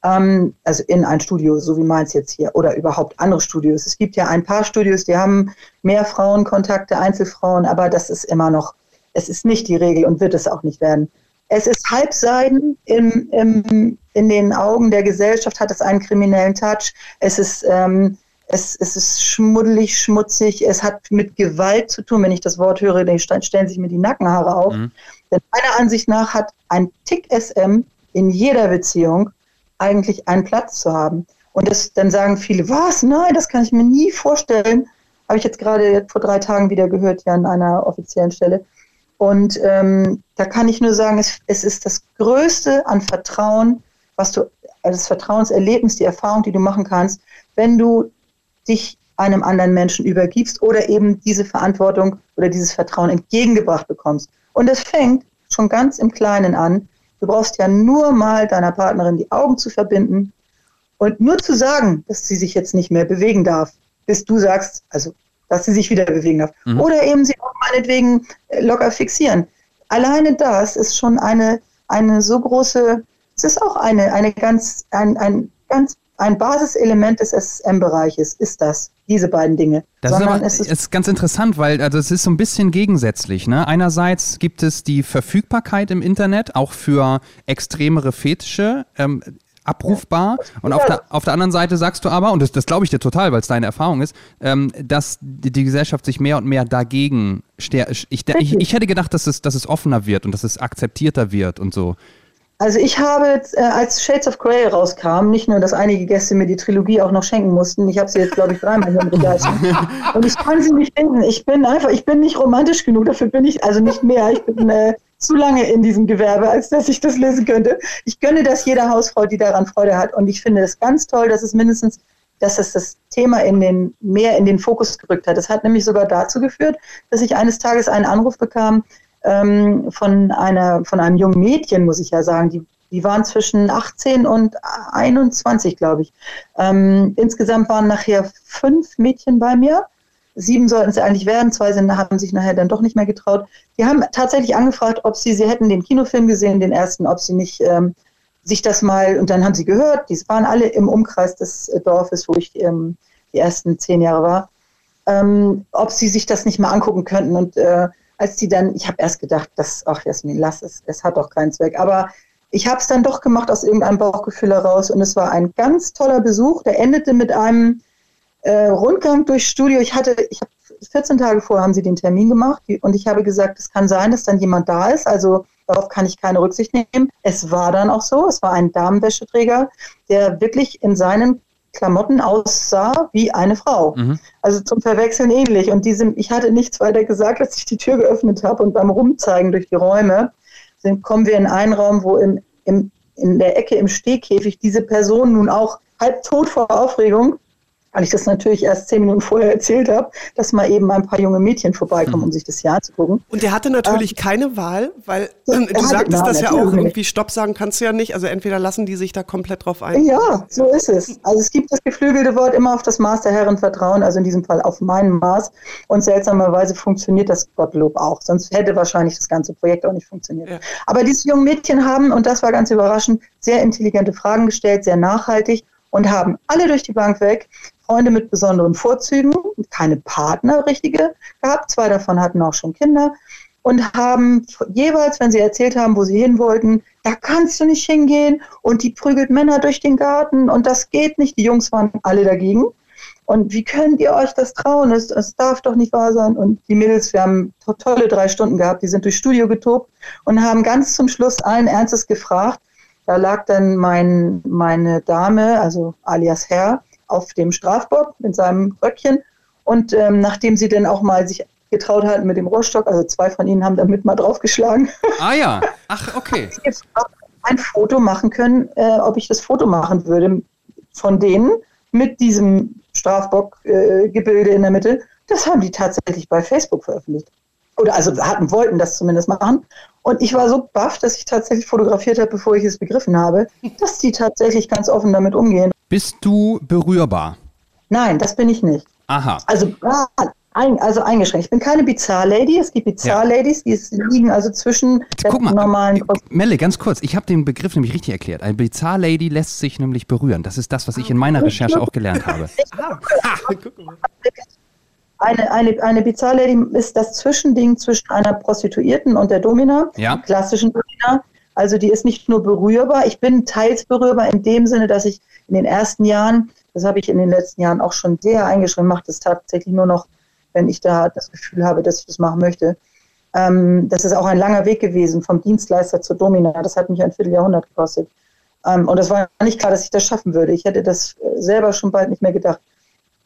Ähm, also in ein Studio, so wie meins jetzt hier, oder überhaupt andere Studios. Es gibt ja ein paar Studios, die haben mehr Frauenkontakte, Einzelfrauen, aber das ist immer noch, es ist nicht die Regel und wird es auch nicht werden. Es ist Halbseiden im, im, in den Augen der Gesellschaft, hat es einen kriminellen Touch. Es ist, ähm, es, es ist schmuddelig, schmutzig. Es hat mit Gewalt zu tun. Wenn ich das Wort höre, dann stellen sich mir die Nackenhaare auf. Mhm. Denn meiner Ansicht nach hat ein Tick SM in jeder Beziehung eigentlich einen Platz zu haben. Und das, dann sagen viele, was? Nein, das kann ich mir nie vorstellen. Habe ich jetzt gerade vor drei Tagen wieder gehört, ja, an einer offiziellen Stelle. Und ähm, da kann ich nur sagen, es, es ist das Größte an Vertrauen, was du, also das Vertrauenserlebnis, die Erfahrung, die du machen kannst, wenn du dich einem anderen Menschen übergibst oder eben diese Verantwortung oder dieses Vertrauen entgegengebracht bekommst. Und es fängt schon ganz im Kleinen an. Du brauchst ja nur mal deiner Partnerin die Augen zu verbinden und nur zu sagen, dass sie sich jetzt nicht mehr bewegen darf, bis du sagst, also dass sie sich wieder bewegen darf. Mhm. Oder eben sie meinetwegen äh, locker fixieren. Alleine das ist schon eine, eine so große, es ist auch eine, eine ganz, ein, ein ganz ein Basiselement des SM-Bereiches ist das, diese beiden Dinge. Das ist aber es ist, ist ganz interessant, weil also es ist so ein bisschen gegensätzlich. Ne? Einerseits gibt es die Verfügbarkeit im Internet, auch für extremere Fetische. Ähm, abrufbar. Und auf der, auf der anderen Seite sagst du aber, und das, das glaube ich dir total, weil es deine Erfahrung ist, ähm, dass die, die, Gesellschaft sich mehr und mehr dagegen stärkt. Ich, ich, ich, hätte gedacht, dass es, dass es offener wird und dass es akzeptierter wird und so. Also ich habe, äh, als Shades of Grey rauskam, nicht nur, dass einige Gäste mir die Trilogie auch noch schenken mussten, ich habe sie jetzt, glaube ich, dreimal hier im Regal Und ich kann sie nicht finden. Ich bin einfach, ich bin nicht romantisch genug, dafür bin ich, also nicht mehr. Ich bin äh, zu lange in diesem Gewerbe, als dass ich das lesen könnte. Ich gönne das jeder Hausfrau, die daran Freude hat. Und ich finde es ganz toll, dass es mindestens, dass es das Thema in den, mehr in den Fokus gerückt hat. Das hat nämlich sogar dazu geführt, dass ich eines Tages einen Anruf bekam, ähm, von, einer, von einem jungen Mädchen, muss ich ja sagen. Die, die waren zwischen 18 und 21, glaube ich. Ähm, insgesamt waren nachher fünf Mädchen bei mir. Sieben sollten es eigentlich werden, zwei sind, haben sich nachher dann doch nicht mehr getraut. Die haben tatsächlich angefragt, ob sie, sie hätten den Kinofilm gesehen, den ersten, ob sie nicht ähm, sich das mal, und dann haben sie gehört, die waren alle im Umkreis des äh, Dorfes, wo ich ähm, die ersten zehn Jahre war, ähm, ob sie sich das nicht mal angucken könnten. Und äh, als die dann, ich habe erst gedacht, das, ach Jasmin, lass es, es hat doch keinen Zweck. Aber ich habe es dann doch gemacht aus irgendeinem Bauchgefühl heraus und es war ein ganz toller Besuch. Der endete mit einem äh, Rundgang durchs Studio. Ich hatte, ich habe 14 Tage vorher haben sie den Termin gemacht und ich habe gesagt, es kann sein, dass dann jemand da ist. Also darauf kann ich keine Rücksicht nehmen. Es war dann auch so. Es war ein Damenwäscheträger, der wirklich in seinen Klamotten aussah wie eine Frau. Mhm. Also zum Verwechseln ähnlich. Und diese, ich hatte nichts weiter gesagt, als ich die Tür geöffnet habe und beim Rumzeigen durch die Räume sind, kommen wir in einen Raum, wo im, im, in der Ecke im Stehkäfig diese Person nun auch halb tot vor Aufregung weil ich das natürlich erst zehn Minuten vorher erzählt habe, dass mal eben ein paar junge Mädchen vorbeikommen, mhm. um sich das Jahr anzugucken. Und der hatte natürlich ähm, keine Wahl, weil äh, du sagtest das ja auch, irgendwie Stopp sagen kannst du ja nicht. Also entweder lassen die sich da komplett drauf ein. Ja, so ist es. Also es gibt das geflügelte Wort immer auf das Maß der Herren vertrauen, also in diesem Fall auf mein Maß. Und seltsamerweise funktioniert das Gottlob auch. Sonst hätte wahrscheinlich das ganze Projekt auch nicht funktioniert. Ja. Aber diese jungen Mädchen haben, und das war ganz überraschend, sehr intelligente Fragen gestellt, sehr nachhaltig und haben alle durch die Bank weg Freunde mit besonderen Vorzügen, keine Partner richtige gehabt. Zwei davon hatten auch schon Kinder und haben jeweils, wenn sie erzählt haben, wo sie hin wollten, da kannst du nicht hingehen und die prügelt Männer durch den Garten und das geht nicht. Die Jungs waren alle dagegen. Und wie könnt ihr euch das trauen? Es, es darf doch nicht wahr sein. Und die Mädels, wir haben to tolle drei Stunden gehabt, die sind durchs Studio getobt und haben ganz zum Schluss allen Ernstes gefragt, da lag dann mein, meine Dame, also alias Herr, auf dem Strafbock mit seinem Röckchen. Und ähm, nachdem sie dann auch mal sich getraut hatten mit dem Rohrstock, also zwei von ihnen haben damit mal draufgeschlagen. Ah ja, ach okay. ein Foto machen können, äh, ob ich das Foto machen würde von denen mit diesem Strafbock-Gebilde äh, in der Mitte. Das haben die tatsächlich bei Facebook veröffentlicht. Oder also hatten, wollten das zumindest machen. Und ich war so baff, dass ich tatsächlich fotografiert habe, bevor ich es begriffen habe, dass die tatsächlich ganz offen damit umgehen. Bist du berührbar? Nein, das bin ich nicht. Aha. Also, ein, also eingeschränkt. Ich bin keine Bizarre-Lady. Es gibt Bizarre-Ladies, die liegen also zwischen Guck mal, normalen. Melle, ganz kurz. Ich habe den Begriff nämlich richtig erklärt. Eine Bizarre-Lady lässt sich nämlich berühren. Das ist das, was ich in meiner Recherche auch gelernt habe. Ah, guck mal. Eine, eine, eine Bizarre-Lady ist das Zwischending zwischen einer Prostituierten und der Domina, ja. klassischen Domina. Also die ist nicht nur berührbar, ich bin teils berührbar in dem Sinne, dass ich in den ersten Jahren, das habe ich in den letzten Jahren auch schon sehr eingeschränkt, mache das tatsächlich nur noch, wenn ich da das Gefühl habe, dass ich das machen möchte. Ähm, das ist auch ein langer Weg gewesen, vom Dienstleister zur Domina. Das hat mich ein Vierteljahrhundert gekostet. Ähm, und das war nicht klar, dass ich das schaffen würde. Ich hätte das selber schon bald nicht mehr gedacht.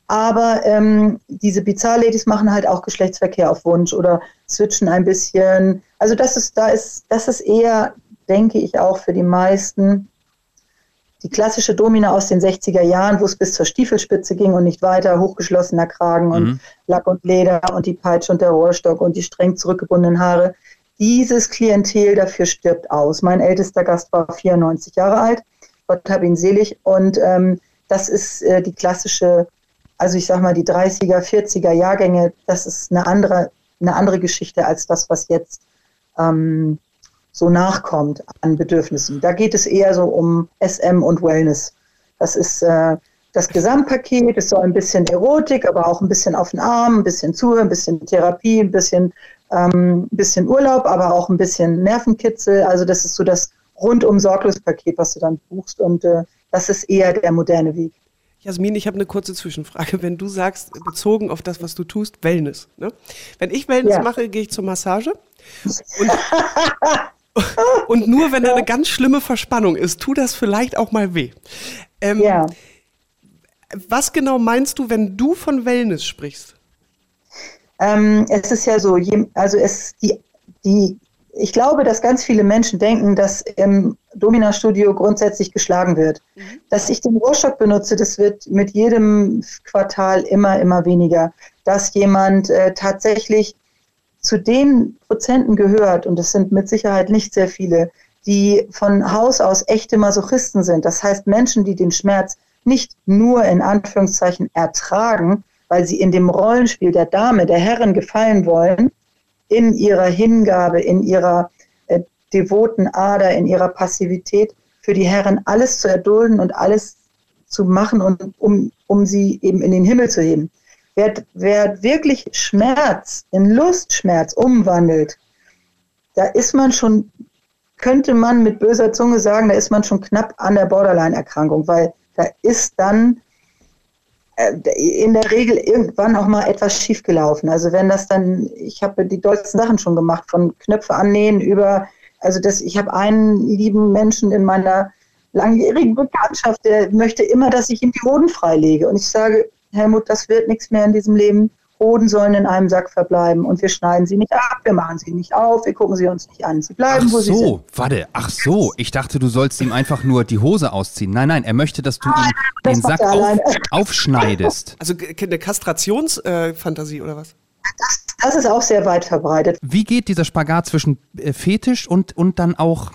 Aber ähm, diese Bizarre-Ladies machen halt auch Geschlechtsverkehr auf Wunsch oder switchen ein bisschen. Also das ist, da ist, das ist eher, denke ich, auch für die meisten die klassische Domina aus den 60er Jahren, wo es bis zur Stiefelspitze ging und nicht weiter, hochgeschlossener Kragen und mhm. Lack und Leder und die Peitsche und der Rohrstock und die streng zurückgebundenen Haare. Dieses Klientel dafür stirbt aus. Mein ältester Gast war 94 Jahre alt, Gott hab ihn selig. Und ähm, das ist äh, die klassische also ich sage mal, die 30er, 40er Jahrgänge, das ist eine andere, eine andere Geschichte als das, was jetzt ähm, so nachkommt an Bedürfnissen. Da geht es eher so um SM und Wellness. Das ist äh, das Gesamtpaket. Es soll ein bisschen Erotik, aber auch ein bisschen auf den Arm, ein bisschen Zuhören, ein bisschen Therapie, ein bisschen, ähm, ein bisschen Urlaub, aber auch ein bisschen Nervenkitzel. Also das ist so das rundum sorglos Paket, was du dann buchst. Und äh, das ist eher der moderne Weg. Jasmin, ich habe eine kurze Zwischenfrage. Wenn du sagst, bezogen auf das, was du tust, Wellness. Ne? Wenn ich Wellness ja. mache, gehe ich zur Massage. Und, und nur wenn da eine ganz schlimme Verspannung ist, tut das vielleicht auch mal weh. Ähm, ja. Was genau meinst du, wenn du von Wellness sprichst? Ähm, es ist ja so, also es die, die ich glaube, dass ganz viele Menschen denken, dass im Domina-Studio grundsätzlich geschlagen wird. Mhm. Dass ich den Rohrstock benutze, das wird mit jedem Quartal immer, immer weniger. Dass jemand äh, tatsächlich zu den Prozenten gehört, und das sind mit Sicherheit nicht sehr viele, die von Haus aus echte Masochisten sind. Das heißt Menschen, die den Schmerz nicht nur in Anführungszeichen ertragen, weil sie in dem Rollenspiel der Dame, der Herren gefallen wollen, in ihrer Hingabe, in ihrer äh, devoten Ader, in ihrer Passivität für die Herren alles zu erdulden und alles zu machen, und, um, um sie eben in den Himmel zu heben. Wer, wer wirklich Schmerz in Lustschmerz umwandelt, da ist man schon, könnte man mit böser Zunge sagen, da ist man schon knapp an der Borderline-Erkrankung, weil da ist dann in der Regel irgendwann auch mal etwas schiefgelaufen. Also wenn das dann, ich habe die dollsten Sachen schon gemacht, von Knöpfe annähen über, also das, ich habe einen lieben Menschen in meiner langjährigen Bekanntschaft, der möchte immer, dass ich ihm die Hoden freilege. Und ich sage, Helmut, das wird nichts mehr in diesem Leben. Hoden sollen in einem Sack verbleiben und wir schneiden sie nicht ab, wir machen sie nicht auf, wir gucken sie uns nicht an. Sie bleiben, ach wo so, sie sind. Warte, ach so, ich dachte, du sollst ihm einfach nur die Hose ausziehen. Nein, nein, er möchte, dass du ihm den Sack auf, aufschneidest. Also eine Kastrationsfantasie äh, oder was? Das, das, ist auch sehr weit verbreitet. Wie geht dieser Spagat zwischen äh, Fetisch und, und dann auch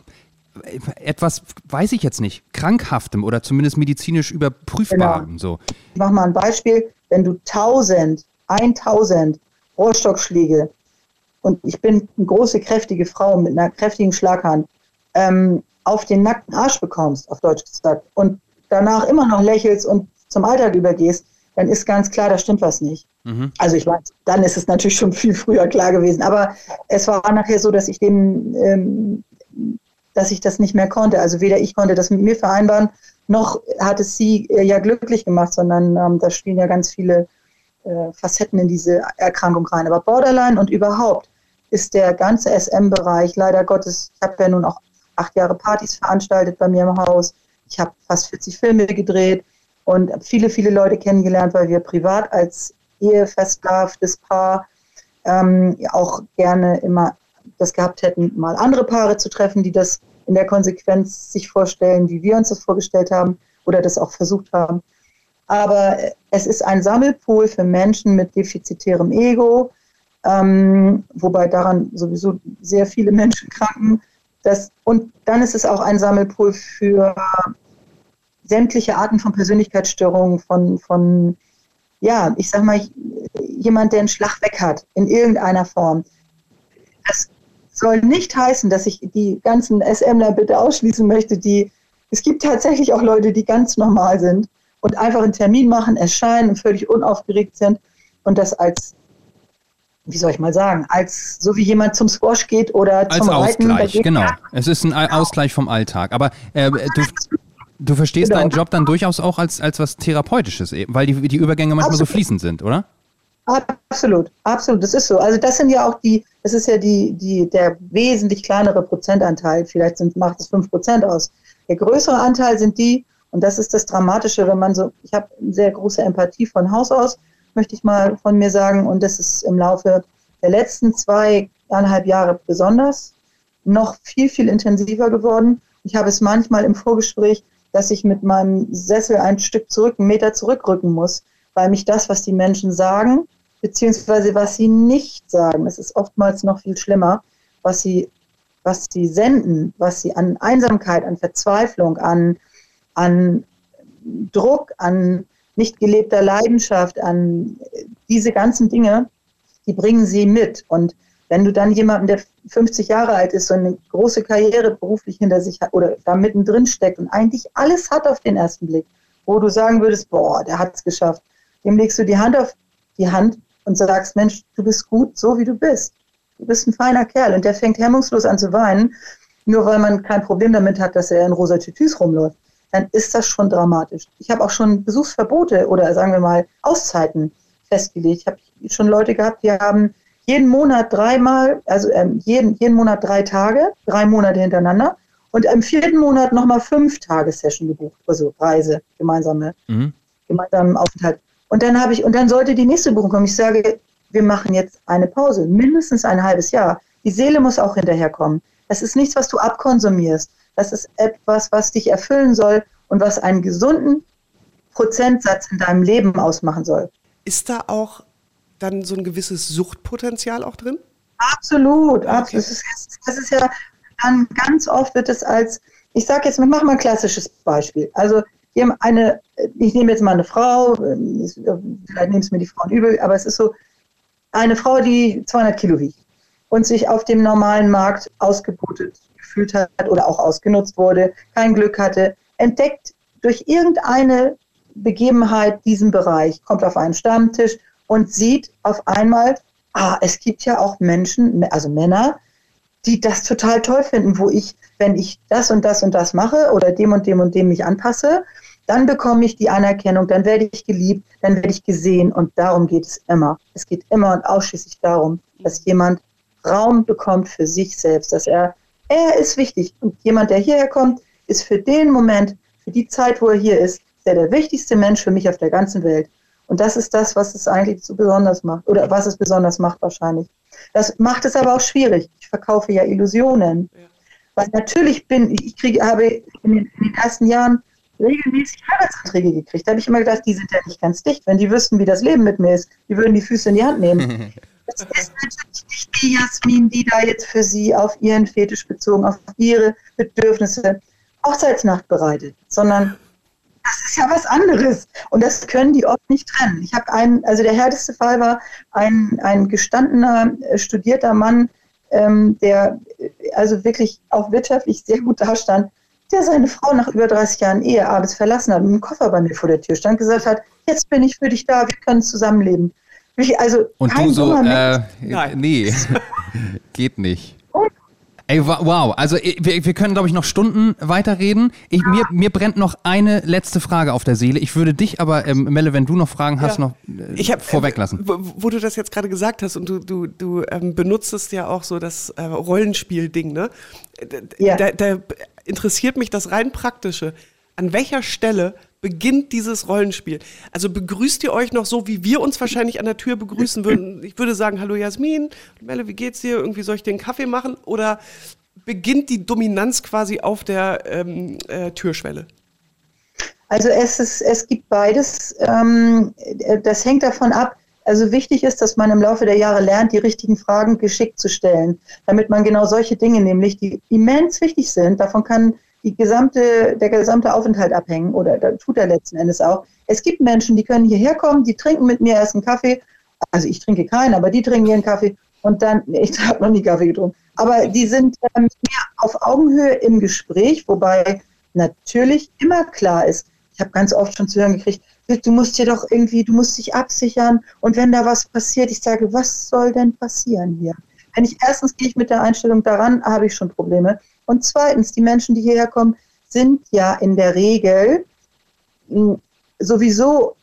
äh, etwas, weiß ich jetzt nicht, krankhaftem oder zumindest medizinisch überprüfbarem? Genau. So. Ich mache mal ein Beispiel. Wenn du tausend 1000 Rohrstockschläge und ich bin eine große, kräftige Frau mit einer kräftigen Schlaghand, ähm, auf den nackten Arsch bekommst, auf Deutsch gesagt, und danach immer noch lächelst und zum Alltag übergehst, dann ist ganz klar, da stimmt was nicht. Mhm. Also ich weiß, dann ist es natürlich schon viel früher klar gewesen. Aber es war nachher so, dass ich dem, ähm, dass ich das nicht mehr konnte. Also weder ich konnte das mit mir vereinbaren, noch hat es sie äh, ja glücklich gemacht, sondern ähm, da spielen ja ganz viele äh, Facetten in diese Erkrankung rein. Aber Borderline und überhaupt ist der ganze SM-Bereich, leider Gottes, ich habe ja nun auch acht Jahre Partys veranstaltet bei mir im Haus. Ich habe fast 40 Filme gedreht und viele, viele Leute kennengelernt, weil wir privat als ehefestlarftes Paar ähm, auch gerne immer das gehabt hätten, mal andere Paare zu treffen, die das in der Konsequenz sich vorstellen, wie wir uns das vorgestellt haben oder das auch versucht haben. Aber es ist ein Sammelpool für Menschen mit defizitärem Ego, ähm, wobei daran sowieso sehr viele Menschen kranken. Das, und dann ist es auch ein Sammelpool für sämtliche Arten von Persönlichkeitsstörungen, von, von ja, ich sag mal, jemand, der einen Schlag weg hat, in irgendeiner Form. Das soll nicht heißen, dass ich die ganzen SMler bitte ausschließen möchte, die, es gibt tatsächlich auch Leute, die ganz normal sind und einfach einen Termin machen, erscheinen und völlig unaufgeregt sind und das als, wie soll ich mal sagen, als so wie jemand zum Squash geht oder als zum Reiten. Ausgleich, genau. Es ist ein. Ausgleich vom Alltag. Aber äh, du, du verstehst genau. deinen Job dann durchaus auch als, als was Therapeutisches, eben, weil die, die Übergänge manchmal absolut. so fließend sind, oder? Absolut, absolut, das ist so. Also das sind ja auch die, das ist ja die, die, der wesentlich kleinere Prozentanteil, vielleicht sind, macht es fünf Prozent aus. Der größere Anteil sind die, und das ist das Dramatische, wenn man so, ich habe sehr große Empathie von Haus aus, möchte ich mal von mir sagen. Und das ist im Laufe der letzten zweieinhalb Jahre besonders noch viel, viel intensiver geworden. Ich habe es manchmal im Vorgespräch, dass ich mit meinem Sessel ein Stück zurück, einen Meter zurückrücken muss, weil mich das, was die Menschen sagen, beziehungsweise was sie nicht sagen, es ist oftmals noch viel schlimmer, was sie, was sie senden, was sie an Einsamkeit, an Verzweiflung, an an Druck, an nicht gelebter Leidenschaft, an diese ganzen Dinge, die bringen sie mit. Und wenn du dann jemanden, der 50 Jahre alt ist, so eine große Karriere beruflich hinter sich hat oder da mittendrin steckt und eigentlich alles hat auf den ersten Blick wo du sagen würdest, boah, der hat es geschafft. Dem legst du die Hand auf die Hand und sagst, Mensch, du bist gut, so wie du bist. Du bist ein feiner Kerl. Und der fängt hemmungslos an zu weinen, nur weil man kein Problem damit hat, dass er in rosa Tütüs rumläuft. Dann ist das schon dramatisch. Ich habe auch schon Besuchsverbote oder sagen wir mal Auszeiten festgelegt. Ich habe schon Leute gehabt, die haben jeden Monat dreimal, also ähm, jeden, jeden Monat drei Tage, drei Monate hintereinander und im vierten Monat nochmal fünf Tage Session gebucht, also Reise, gemeinsame, mhm. gemeinsamen Aufenthalt. Und dann habe ich, und dann sollte die nächste Buchung kommen. Ich sage, wir machen jetzt eine Pause, mindestens ein halbes Jahr. Die Seele muss auch hinterherkommen. Das ist nichts, was du abkonsumierst. Das ist etwas, was dich erfüllen soll und was einen gesunden Prozentsatz in deinem Leben ausmachen soll. Ist da auch dann so ein gewisses Suchtpotenzial auch drin? Absolut, okay. absolut. Das ist, das ist ja dann ganz oft wird es als, ich sage jetzt, machen mal ein klassisches Beispiel. Also eine, ich nehme jetzt mal eine Frau, vielleicht nehmen es mir die Frauen übel, aber es ist so, eine Frau, die 200 Kilo wiegt und sich auf dem normalen Markt ausgebotet gefühlt hat oder auch ausgenutzt wurde, kein Glück hatte, entdeckt durch irgendeine Begebenheit diesen Bereich, kommt auf einen Stammtisch und sieht auf einmal, ah, es gibt ja auch Menschen, also Männer, die das total toll finden, wo ich, wenn ich das und das und das mache oder dem und dem und dem mich anpasse, dann bekomme ich die Anerkennung, dann werde ich geliebt, dann werde ich gesehen und darum geht es immer. Es geht immer und ausschließlich darum, dass jemand Raum bekommt für sich selbst, dass er, er ist wichtig und jemand, der hierher kommt, ist für den Moment, für die Zeit, wo er hier ist, der der wichtigste Mensch für mich auf der ganzen Welt. Und das ist das, was es eigentlich so besonders macht oder was es besonders macht wahrscheinlich. Das macht es aber auch schwierig. Ich verkaufe ja Illusionen. Ja. Weil natürlich bin ich, kriege, habe in den, in den ersten Jahren regelmäßig Heiratsanträge gekriegt. Da habe ich immer gedacht, die sind ja nicht ganz dicht. Wenn die wüssten, wie das Leben mit mir ist, die würden die Füße in die Hand nehmen. Das ist natürlich die Jasmin, die da jetzt für sie auf ihren Fetisch bezogen, auf ihre Bedürfnisse Hochzeitsnacht bereitet, sondern das ist ja was anderes. Und das können die oft nicht trennen. Ich habe einen, also der härteste Fall war ein, ein gestandener, äh, studierter Mann, ähm, der äh, also wirklich auch wirtschaftlich sehr gut dastand, der seine Frau nach über 30 Jahren Ehe abends verlassen hat und einen Koffer bei mir vor der Tür stand, gesagt hat, jetzt bin ich für dich da, wir können zusammenleben. Also und du so, äh, nee, geht nicht. Ey, wow. Also wir, wir können, glaube ich, noch Stunden weiterreden. Ich, mir, mir brennt noch eine letzte Frage auf der Seele. Ich würde dich aber, ähm, Melle, wenn du noch Fragen hast, ja. noch äh, ich hab, vorweglassen. Äh, wo, wo, du das jetzt gerade gesagt hast und du, du, du ähm, benutzt ja auch so das äh, Rollenspiel-Ding, ne? Ja. Da, da interessiert mich das rein Praktische. An welcher Stelle beginnt dieses Rollenspiel. Also begrüßt ihr euch noch so, wie wir uns wahrscheinlich an der Tür begrüßen würden. Ich würde sagen, hallo Jasmin, Melle, wie geht's dir? Irgendwie soll ich dir einen Kaffee machen? Oder beginnt die Dominanz quasi auf der ähm, äh, Türschwelle? Also es, ist, es gibt beides. Ähm, das hängt davon ab. Also wichtig ist, dass man im Laufe der Jahre lernt, die richtigen Fragen geschickt zu stellen, damit man genau solche Dinge nämlich, die immens wichtig sind, davon kann die gesamte, der gesamte Aufenthalt abhängen oder tut er letzten Endes auch. Es gibt Menschen, die können hierher kommen, die trinken mit mir erst einen Kaffee. Also ich trinke keinen, aber die trinken ihren Kaffee und dann, ich habe noch nie Kaffee getrunken, aber die sind ähm, mehr auf Augenhöhe im Gespräch, wobei natürlich immer klar ist, ich habe ganz oft schon zu hören gekriegt, du musst dir doch irgendwie, du musst dich absichern und wenn da was passiert, ich sage, was soll denn passieren hier? Wenn ich erstens gehe ich mit der Einstellung daran, habe ich schon Probleme. Und zweitens, die Menschen, die hierher kommen, sind ja in der Regel hm, sowieso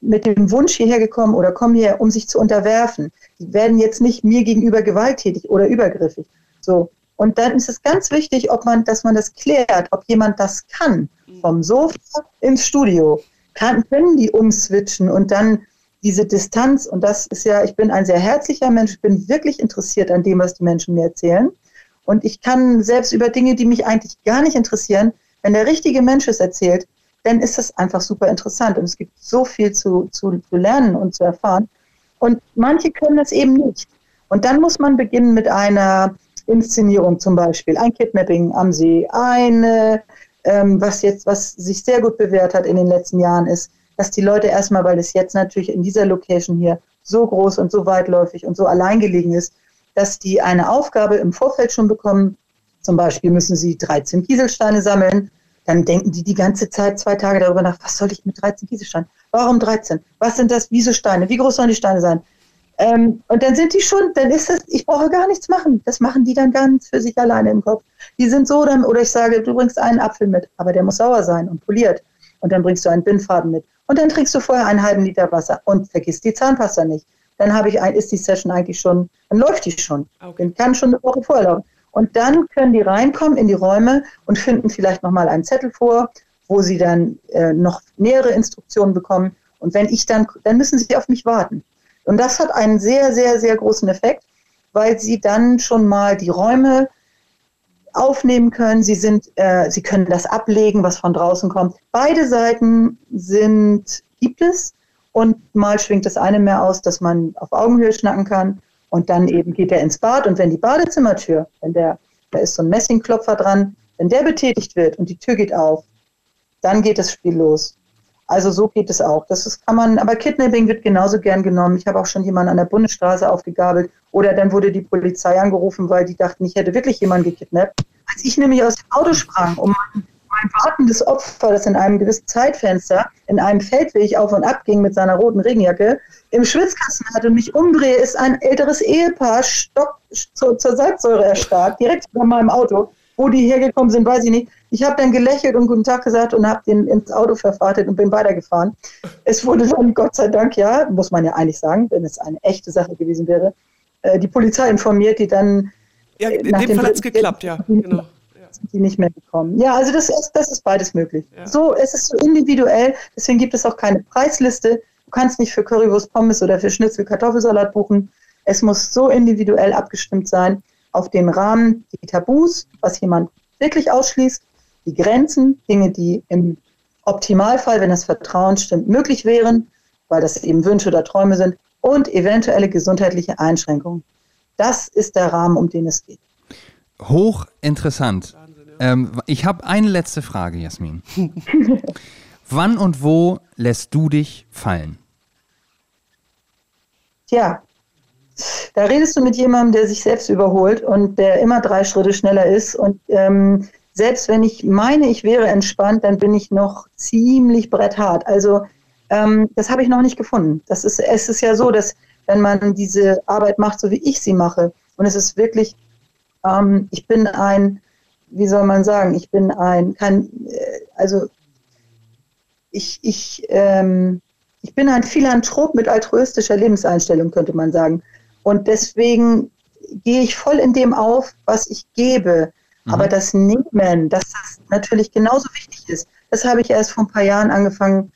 mit dem Wunsch hierher gekommen oder kommen hier, um sich zu unterwerfen. Die werden jetzt nicht mir gegenüber gewalttätig oder übergriffig. So. Und dann ist es ganz wichtig, ob man, dass man das klärt, ob jemand das kann. Vom Sofa ins Studio. Kann, können die umswitchen und dann diese Distanz, und das ist ja, ich bin ein sehr herzlicher Mensch, ich bin wirklich interessiert an dem, was die Menschen mir erzählen. Und ich kann selbst über Dinge, die mich eigentlich gar nicht interessieren, wenn der richtige Mensch es erzählt, dann ist das einfach super interessant. Und es gibt so viel zu, zu, zu lernen und zu erfahren. Und manche können das eben nicht. Und dann muss man beginnen mit einer Inszenierung zum Beispiel, ein Kidnapping am See, eine, ähm, was jetzt, was sich sehr gut bewährt hat in den letzten Jahren, ist, dass die Leute erstmal, weil es jetzt natürlich in dieser Location hier so groß und so weitläufig und so allein gelegen ist, dass die eine Aufgabe im Vorfeld schon bekommen. Zum Beispiel müssen sie 13 Kieselsteine sammeln. dann denken die die ganze Zeit zwei Tage darüber nach, was soll ich mit 13 Kieselsteinen? Warum 13? Was sind das? Wieso Steine? Wie groß sollen die Steine sein? Ähm, und dann sind die schon, dann ist das, ich brauche gar nichts machen. Das machen die dann ganz für sich alleine im Kopf. Die sind so, dann, oder ich sage, du bringst einen Apfel mit, aber der muss sauer sein und poliert. Und dann bringst du einen Bindfaden mit. Und dann trinkst du vorher einen halben Liter Wasser und vergisst die Zahnpasta nicht. Dann habe ich ein, ist die Session eigentlich schon, dann läuft die schon. Okay. Dann kann schon eine Woche vorher laufen. Und dann können die reinkommen in die Räume und finden vielleicht nochmal einen Zettel vor, wo sie dann äh, noch nähere Instruktionen bekommen. Und wenn ich dann, dann müssen sie auf mich warten. Und das hat einen sehr, sehr, sehr großen Effekt, weil sie dann schon mal die Räume aufnehmen können. Sie sind, äh, sie können das ablegen, was von draußen kommt. Beide Seiten sind, gibt es. Und mal schwingt das eine mehr aus, dass man auf Augenhöhe schnacken kann. Und dann eben geht er ins Bad. Und wenn die Badezimmertür, wenn der, da ist so ein Messingklopfer dran, wenn der betätigt wird und die Tür geht auf, dann geht das Spiel los. Also so geht es auch. Das ist, kann man, aber Kidnapping wird genauso gern genommen. Ich habe auch schon jemanden an der Bundesstraße aufgegabelt oder dann wurde die Polizei angerufen, weil die dachten, ich hätte wirklich jemanden gekidnappt. Als ich nämlich aus dem Auto sprang, um mein wartendes Opfer, das in einem gewissen Zeitfenster in einem Feldweg auf und ab ging mit seiner roten Regenjacke, im Schwitzkasten hatte und mich umdrehe, ist ein älteres Ehepaar stock zur, zur Salzsäure erstarrt, direkt vor meinem Auto. Wo die hergekommen sind, weiß ich nicht. Ich habe dann gelächelt und guten Tag gesagt und habe den ins Auto verfahrt und bin weitergefahren. Es wurde dann, Gott sei Dank, ja, muss man ja eigentlich sagen, wenn es eine echte Sache gewesen wäre, äh, die Polizei informiert, die dann. Ja, in dem Fall hat es geklappt, ja. Genau sind die nicht mehr gekommen. Ja, also das ist, das ist beides möglich. Ja. So, es ist so individuell, deswegen gibt es auch keine Preisliste. Du kannst nicht für Currywurst Pommes oder für Schnitzel Kartoffelsalat buchen. Es muss so individuell abgestimmt sein auf den Rahmen, die Tabus, was jemand wirklich ausschließt, die Grenzen, Dinge, die im Optimalfall, wenn das Vertrauen stimmt, möglich wären, weil das eben Wünsche oder Träume sind, und eventuelle gesundheitliche Einschränkungen. Das ist der Rahmen, um den es geht. Hochinteressant. Ähm, ich habe eine letzte Frage, Jasmin. Wann und wo lässt du dich fallen? Tja, da redest du mit jemandem, der sich selbst überholt und der immer drei Schritte schneller ist. Und ähm, selbst wenn ich meine, ich wäre entspannt, dann bin ich noch ziemlich bretthart. Also ähm, das habe ich noch nicht gefunden. Das ist, es ist ja so, dass wenn man diese Arbeit macht, so wie ich sie mache, und es ist wirklich, ähm, ich bin ein, wie soll man sagen, ich bin ein, kein, äh, also ich, ich, ähm, ich bin ein Philanthrop mit altruistischer Lebenseinstellung, könnte man sagen. Und deswegen gehe ich voll in dem auf, was ich gebe. Mhm. Aber das Nehmen, dass das natürlich genauso wichtig ist, das habe ich erst vor ein paar Jahren angefangen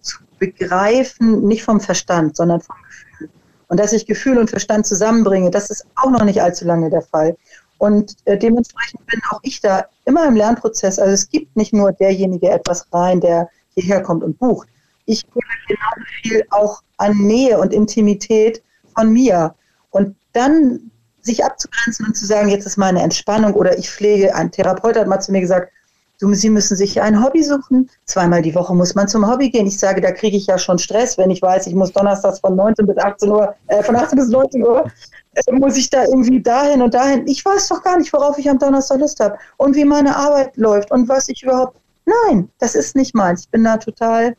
zu begreifen, nicht vom Verstand, sondern vom Gefühl. Und dass ich Gefühl und Verstand zusammenbringe, das ist auch noch nicht allzu lange der Fall. Und äh, dementsprechend bin auch ich da immer im Lernprozess. Also es gibt nicht nur derjenige etwas rein, der hierher kommt und bucht. Ich gebe genauso viel auch an Nähe und Intimität von mir. Und dann sich abzugrenzen und zu sagen, jetzt ist meine Entspannung oder ich pflege, ein Therapeut hat mal zu mir gesagt, Sie müssen sich ein Hobby suchen. Zweimal die Woche muss man zum Hobby gehen. Ich sage, da kriege ich ja schon Stress, wenn ich weiß, ich muss donnerstags von 19 bis 18 Uhr, äh, von 18 bis 19 Uhr, äh, muss ich da irgendwie dahin und dahin. Ich weiß doch gar nicht, worauf ich am Donnerstag Lust habe und wie meine Arbeit läuft und was ich überhaupt. Nein, das ist nicht meins. Ich bin da total,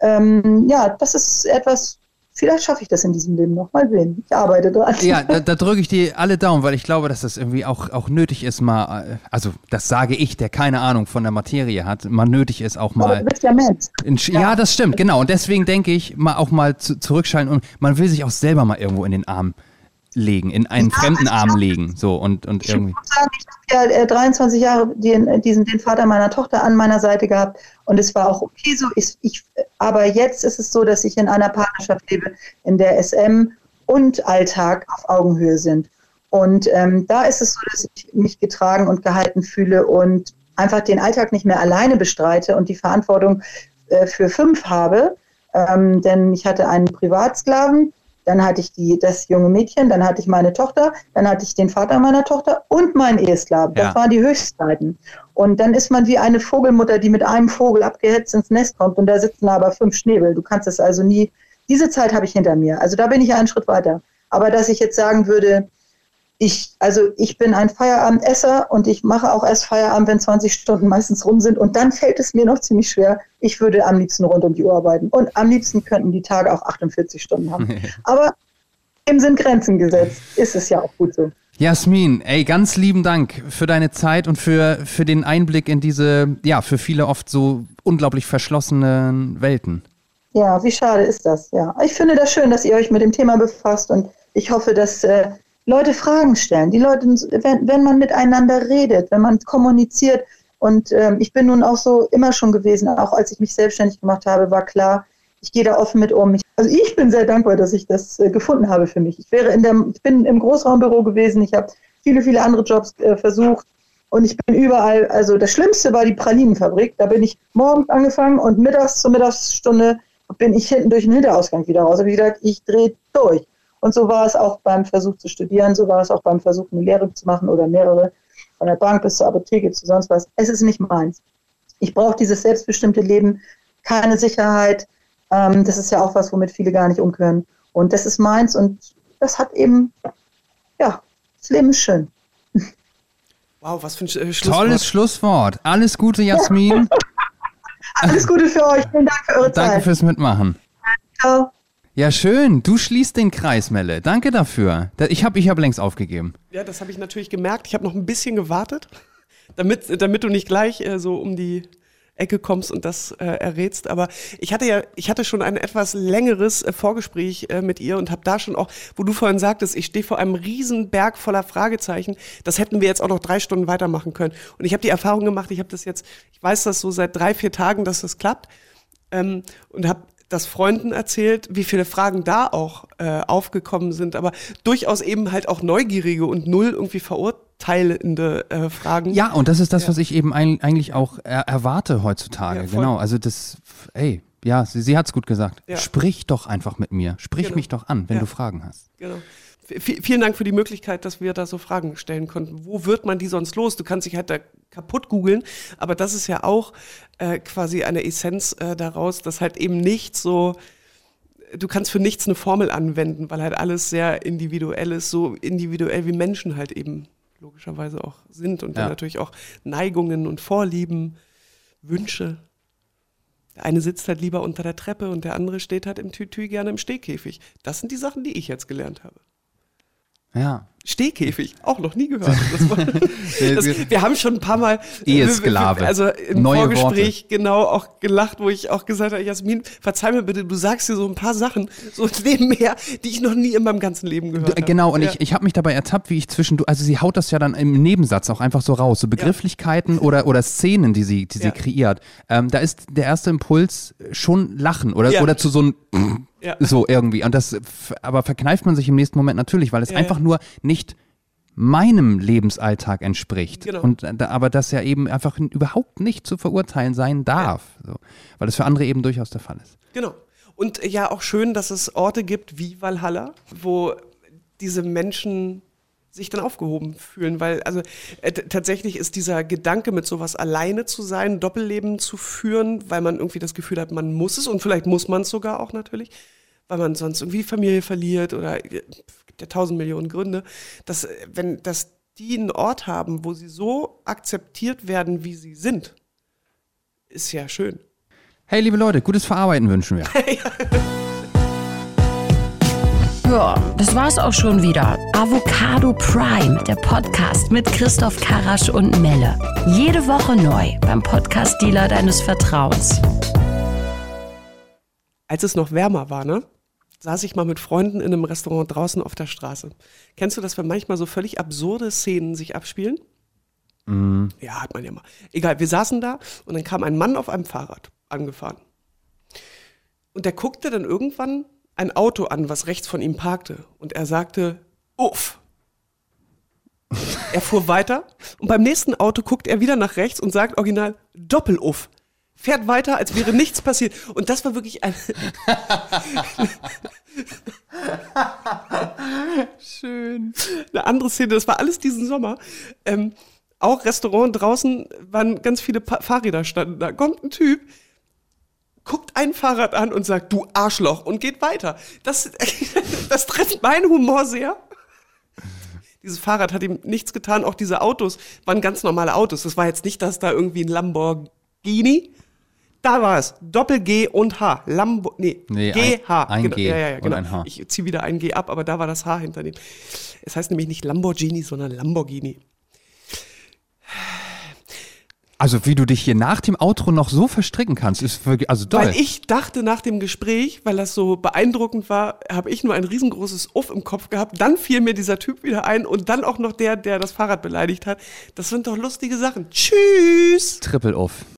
ähm, ja, das ist etwas, Vielleicht schaffe ich das in diesem Leben noch. Mal sehen. Ich arbeite dran. Ja, da, da drücke ich dir alle Daumen, weil ich glaube, dass das irgendwie auch, auch nötig ist, mal, äh, also das sage ich, der keine Ahnung von der Materie hat, mal nötig ist auch mal. Aber du bist ja Mensch. In, ja. ja. das stimmt, genau. Und deswegen denke ich, mal auch mal zu, zurückschalten und man will sich auch selber mal irgendwo in den Arm legen, in einen ja, fremden Arm legen. So und, und ich irgendwie. Muss sagen, ich habe ja 23 äh, Jahre den, diesen, den Vater meiner Tochter an meiner Seite gehabt und es war auch okay so. Ich, ich, aber jetzt ist es so, dass ich in einer Partnerschaft lebe, in der SM und Alltag auf Augenhöhe sind. Und ähm, da ist es so, dass ich mich getragen und gehalten fühle und einfach den Alltag nicht mehr alleine bestreite und die Verantwortung äh, für fünf habe. Ähm, denn ich hatte einen Privatsklaven, dann hatte ich die, das junge Mädchen, dann hatte ich meine Tochter, dann hatte ich den Vater meiner Tochter und meinen Ehesklaven. Das ja. waren die Höchstzeiten. Und dann ist man wie eine Vogelmutter, die mit einem Vogel abgehetzt ins Nest kommt und da sitzen aber fünf Schnäbel. Du kannst es also nie. Diese Zeit habe ich hinter mir. Also da bin ich einen Schritt weiter. Aber dass ich jetzt sagen würde, ich, also ich bin ein Feierabendesser und ich mache auch erst Feierabend, wenn 20 Stunden meistens rum sind. Und dann fällt es mir noch ziemlich schwer. Ich würde am liebsten rund um die Uhr arbeiten. Und am liebsten könnten die Tage auch 48 Stunden haben. Aber dem sind Grenzen gesetzt. Ist es ja auch gut so. Jasmin, ey, ganz lieben Dank für deine Zeit und für, für den Einblick in diese, ja, für viele oft so unglaublich verschlossenen Welten. Ja, wie schade ist das, ja. Ich finde das schön, dass ihr euch mit dem Thema befasst und ich hoffe, dass äh, Leute Fragen stellen. Die Leute, wenn, wenn man miteinander redet, wenn man kommuniziert. Und ähm, ich bin nun auch so immer schon gewesen, auch als ich mich selbstständig gemacht habe, war klar, ich gehe da offen mit um. Also ich bin sehr dankbar, dass ich das äh, gefunden habe für mich. Ich wäre in der, ich bin im Großraumbüro gewesen, ich habe viele, viele andere Jobs äh, versucht und ich bin überall, also das Schlimmste war die Pralinenfabrik. Da bin ich morgens angefangen und mittags zur Mittagsstunde bin ich hinten durch den Hinterausgang wieder raus. Habe ich gedacht, ich drehe durch. Und so war es auch beim Versuch zu studieren, so war es auch beim Versuch, eine Lehre zu machen oder mehrere, von der Bank bis zur Apotheke zu sonst was. Es ist nicht meins. Ich brauche dieses selbstbestimmte Leben, keine Sicherheit. Ähm, das ist ja auch was, womit viele gar nicht umkönnen. Und das ist meins und das hat eben, ja, das Leben ist schön. Wow, was für ein äh, Schlusswort. Tolles Schlusswort. Alles Gute, Jasmin. Alles Gute für euch. Vielen Dank für eure Danke Zeit. fürs Mitmachen. Ciao. Ja, schön. Du schließt den Kreis, Melle. Danke dafür. Da- Ich habe ich hab längst aufgegeben. Ja, das habe ich natürlich gemerkt. Ich habe noch ein bisschen gewartet, damit, damit du nicht gleich äh, so um die Ecke kommst und das äh, errätst. Aber ich hatte ja, ich hatte schon ein etwas längeres äh, Vorgespräch äh, mit ihr und habe da schon auch, wo du vorhin sagtest, ich stehe vor einem riesen Berg voller Fragezeichen. Das hätten wir jetzt auch noch drei Stunden weitermachen können. Und ich habe die Erfahrung gemacht, ich habe das jetzt, ich weiß das so seit drei, vier Tagen, dass das klappt. Ähm, und habe das Freunden erzählt, wie viele Fragen da auch äh, aufgekommen sind, aber durchaus eben halt auch neugierige und null irgendwie verurteilende äh, Fragen. Ja, und das ist das, was ich eben ein, eigentlich auch er erwarte heutzutage. Ja, genau. Also das, ey, ja, sie, sie hat es gut gesagt. Ja. Sprich doch einfach mit mir. Sprich Genau. mich doch an, wenn Ja. du Fragen hast. Genau. V vielen Dank für die Möglichkeit, dass wir da so Fragen stellen konnten. Wo wird man die sonst los? Du kannst dich halt da kaputt googeln, aber das ist ja auch äh, quasi eine Essenz äh, daraus, dass halt eben nicht so, du kannst für nichts eine Formel anwenden, weil halt alles sehr individuell ist, so individuell wie Menschen halt eben logischerweise auch sind und dann Ja. natürlich auch Neigungen und Vorlieben, Wünsche. Der eine sitzt halt lieber unter der Treppe und der andere steht halt im Tütü gerne im Stehkäfig. Das sind die Sachen, die ich jetzt gelernt habe. Ja. Stehkäfig, auch noch nie gehört. Das war, das, wir haben schon ein paar Mal Ehesklave. also im Neue Vorgespräch genau auch gelacht, wo ich auch gesagt habe, Jasmin, verzeih mir bitte, du sagst dir so ein paar Sachen so nebenher, die ich noch nie in meinem ganzen Leben gehört habe. äh, Genau, und ja. ich, ich habe mich dabei ertappt, wie ich zwischendurch, also sie haut das ja dann im Nebensatz auch einfach so raus, so Begrifflichkeiten oder, oder Szenen, die sie, die sie Ja. kreiert. Ähm, da ist der erste Impuls schon Lachen oder, Ja. oder zu so einem Ja. so irgendwie. Und das, aber verkneift man sich im nächsten Moment natürlich, weil es Ja, einfach ja. nur nicht meinem Lebensalltag entspricht. Genau. Und äh, aber das ja eben einfach überhaupt nicht zu verurteilen sein darf. So. Weil das für andere eben durchaus der Fall ist. Genau. Und ja, auch schön, dass es Orte gibt wie Valhalla, wo diese Menschen sich dann aufgehoben fühlen, weil also äh, tatsächlich ist dieser Gedanke, mit sowas alleine zu sein, Doppelleben zu führen, weil man irgendwie das Gefühl hat, man muss es und vielleicht muss man es sogar auch natürlich, weil man sonst irgendwie Familie verliert oder äh, gibt ja tausend Millionen Gründe, dass äh, wenn dass die einen Ort haben, wo sie so akzeptiert werden, wie sie sind, ist ja schön. Hey, liebe Leute, gutes Verarbeiten wünschen wir. Ja, das war's auch schon wieder. Avocado Prime, der Podcast mit Christoph Karasch und Melle. Jede Woche neu beim Podcast-Dealer deines Vertrauens. als es noch wärmer war, ne, saß ich mal mit Freunden in einem Restaurant draußen auf der Straße. Kennst du das, wenn manchmal so völlig absurde Szenen sich abspielen? Ja, hat man ja mal. Egal, wir saßen da und dann kam ein Mann auf einem Fahrrad angefahren. Und der guckte dann irgendwann ein Auto an, was rechts von ihm parkte. Und er sagte, uff. er fuhr weiter und beim nächsten Auto guckt er wieder nach rechts und sagt original Doppel-Uff. Fährt weiter, als wäre nichts passiert. Und das war wirklich ein. Schön. eine andere Szene, das war alles diesen Sommer. Ähm, auch Restaurant draußen waren ganz viele pa Fahrräder standen. Da kommt ein Typ, guckt ein Fahrrad an und sagt, du Arschloch, und geht weiter. Das, das trifft meinen Humor sehr. Dieses Fahrrad hat ihm nichts getan. Auch diese Autos waren ganz normale Autos. Das war jetzt nicht, dass da irgendwie ein Lamborghini. Da war es. Doppel G und H. Lambo, nee, Nee, G, ein- H. ein genau. G ja, ja, ja, und genau. ein H. Ich ziehe wieder ein G ab, aber da war das H hinter dem. Es heißt nämlich nicht Lamborghini, sondern Lamborghini. Also wie du dich hier nach dem Outro noch so verstricken kannst, ist wirklich, also toll. Weil ich dachte nach dem Gespräch, weil das so beeindruckend war, habe ich nur ein riesengroßes Uff im Kopf gehabt. Dann fiel mir dieser Typ wieder ein und dann auch noch der, der das Fahrrad beleidigt hat. Das sind doch lustige Sachen. Tschüss! Triple Uff.